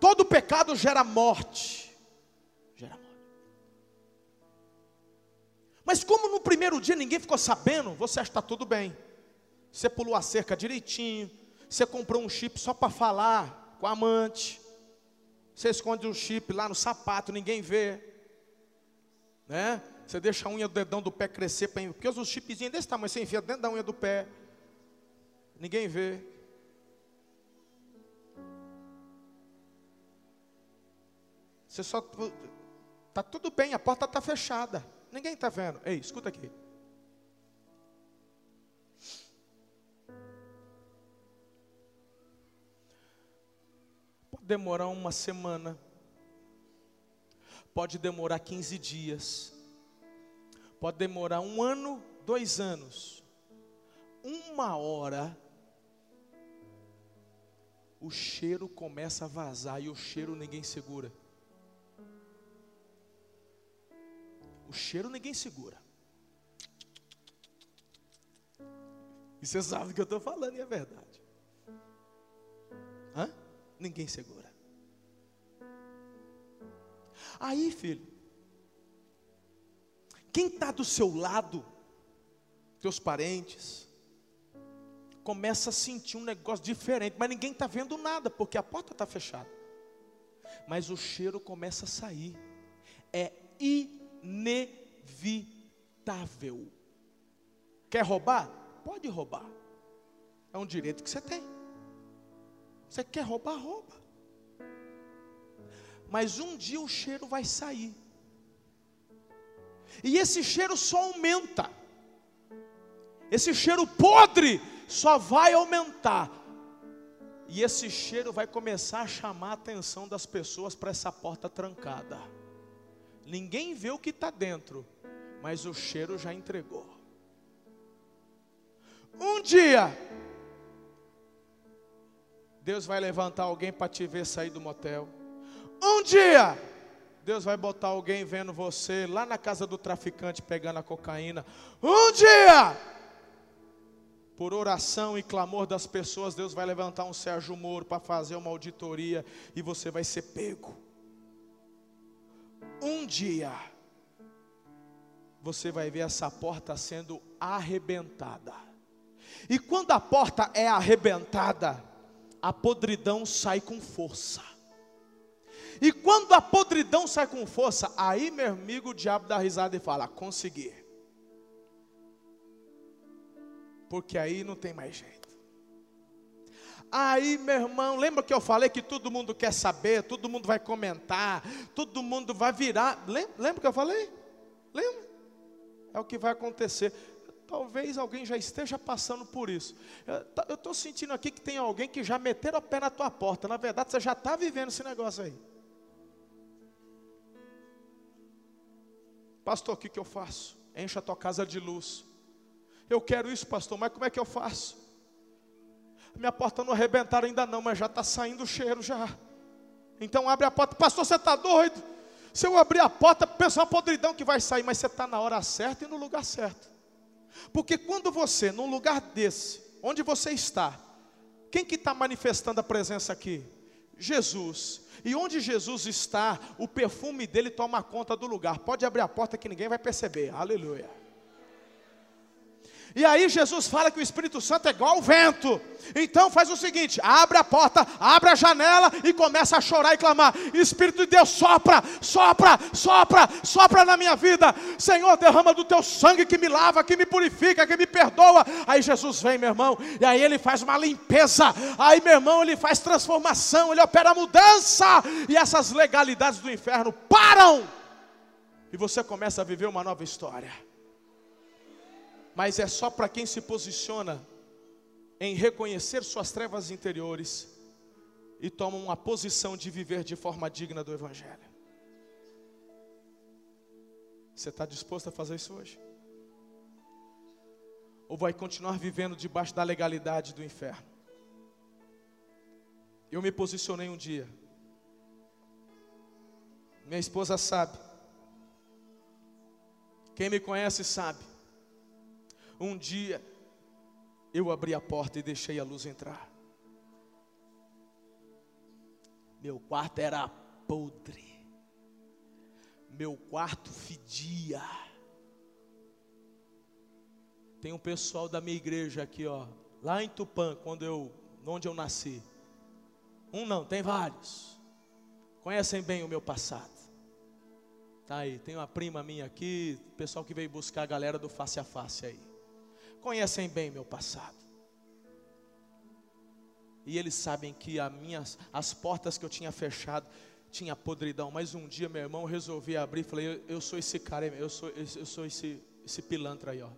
Todo pecado gera morte. Gera morte. Mas como no primeiro dia ninguém ficou sabendo, você acha que está tudo bem. Você pulou a cerca direitinho, você comprou um chip só para falar com a amante. Você esconde um chip lá no sapato, ninguém vê. Né? Você deixa a unha do dedão do pé crescer, porque os chipzinhos desse tamanho, você enfia dentro da unha do pé. Ninguém vê. Você só. Está tudo bem, a porta está fechada. Ninguém está vendo. Ei, escuta aqui. Pode demorar uma semana. Pode demorar 15 dias. Pode demorar um ano, dois anos. Uma hora. O cheiro começa a vazar e o cheiro ninguém segura. O cheiro ninguém segura. E você sabe o que eu estou falando e é verdade. Hã? Ninguém segura. Aí, filho, quem está do seu lado, teus parentes, começa a sentir um negócio diferente, mas ninguém está vendo nada, porque a porta está fechada. Mas o cheiro começa a sair. É inevitável. Quer roubar? Pode roubar. É um direito que você tem. Você quer roubar, rouba. Mas um dia o cheiro vai sair. E esse cheiro só aumenta. Esse cheiro podre só vai aumentar. E esse cheiro vai começar a chamar a atenção das pessoas para essa porta trancada. Ninguém vê o que está dentro, mas o cheiro já entregou. Um dia, Deus vai levantar alguém para te ver sair do motel. Um dia, Deus vai botar alguém vendo você lá na casa do traficante pegando a cocaína. Um dia, por oração e clamor das pessoas, Deus vai levantar um Sérgio Moro para fazer uma auditoria e você vai ser pego um dia você vai ver essa porta sendo arrebentada. E quando a porta é arrebentada, a podridão sai com força. E quando a podridão sai com força, aí, meu amigo, o diabo dá risada e fala: consegui. Porque aí não tem mais jeito. Aí, meu irmão, lembra que eu falei que todo mundo quer saber, todo mundo vai comentar, todo mundo vai virar. Lembra, lembra que eu falei? Lembra? É o que vai acontecer. Talvez alguém já esteja passando por isso. Eu estou sentindo aqui que tem alguém que já meteram o pé na tua porta. Na verdade, você já está vivendo esse negócio aí. Pastor, o que, que eu faço? encha a tua casa de luz. Eu quero isso, pastor, mas como é que eu faço? Minha porta não arrebentaram ainda não, mas já está saindo o cheiro já. Então abre a porta, pastor, você está doido? Se eu abrir a porta, pensa uma podridão que vai sair, mas você está na hora certa e no lugar certo. Porque quando você, num lugar desse, onde você está, quem que está manifestando a presença aqui? Jesus. E onde Jesus está, o perfume dele toma conta do lugar. Pode abrir a porta que ninguém vai perceber. Aleluia. E aí Jesus fala que o Espírito Santo é igual ao vento. Então faz o seguinte: abre a porta, abre a janela e começa a chorar e clamar. Espírito de Deus, sopra, sopra, sopra, sopra na minha vida. Senhor, derrama do teu sangue que me lava, que me purifica, que me perdoa. Aí Jesus vem, meu irmão, e aí ele faz uma limpeza. Aí, meu irmão, ele faz transformação, ele opera mudança. E essas legalidades do inferno param. E você começa a viver uma nova história mas é só para quem se posiciona em reconhecer suas trevas interiores e toma uma posição de viver de forma digna do Evangelho. Você está disposto a fazer isso hoje? Ou vai continuar vivendo debaixo da legalidade do inferno? Eu me posicionei um dia. Minha esposa sabe. Quem me conhece sabe. Um dia eu abri a porta e deixei a luz entrar. Meu quarto era podre. Meu quarto fedia. Tem um pessoal da minha igreja aqui, ó, lá em Tupã, quando eu, onde eu nasci. Um não, tem vários. Conhecem bem o meu passado. Tá aí, tem uma prima minha aqui, pessoal que veio buscar a galera do face a face aí conhecem bem meu passado. E eles sabem que a as portas que eu tinha fechado tinha podridão. Mas um dia, meu irmão, resolvi abrir e falei: eu, eu, sou esse cara, eu sou, eu sou esse, esse pilantra aí, ó.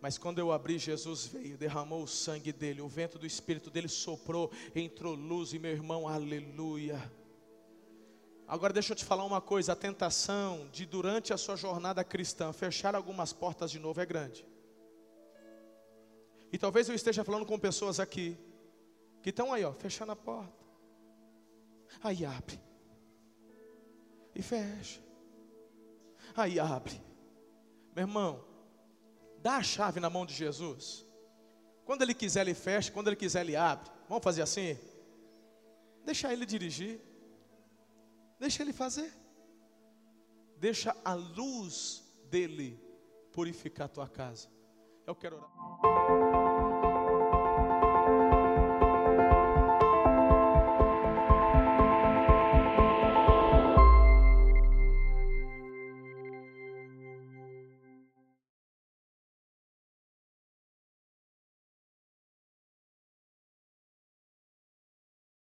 Mas quando eu abri, Jesus veio, derramou o sangue dele, o vento do Espírito dele soprou, entrou luz, e meu irmão, aleluia. Agora deixa eu te falar uma coisa: a tentação de, durante a sua jornada cristã, fechar algumas portas de novo é grande. E talvez eu esteja falando com pessoas aqui que estão aí, ó, fechando a porta. Aí abre. E fecha. Aí abre. Meu irmão, dá a chave na mão de Jesus. Quando ele quiser, ele fecha. Quando ele quiser, ele abre. Vamos fazer assim? Deixa ele dirigir. Deixa ele fazer. Deixa a luz dele purificar a tua casa. Eu quero orar.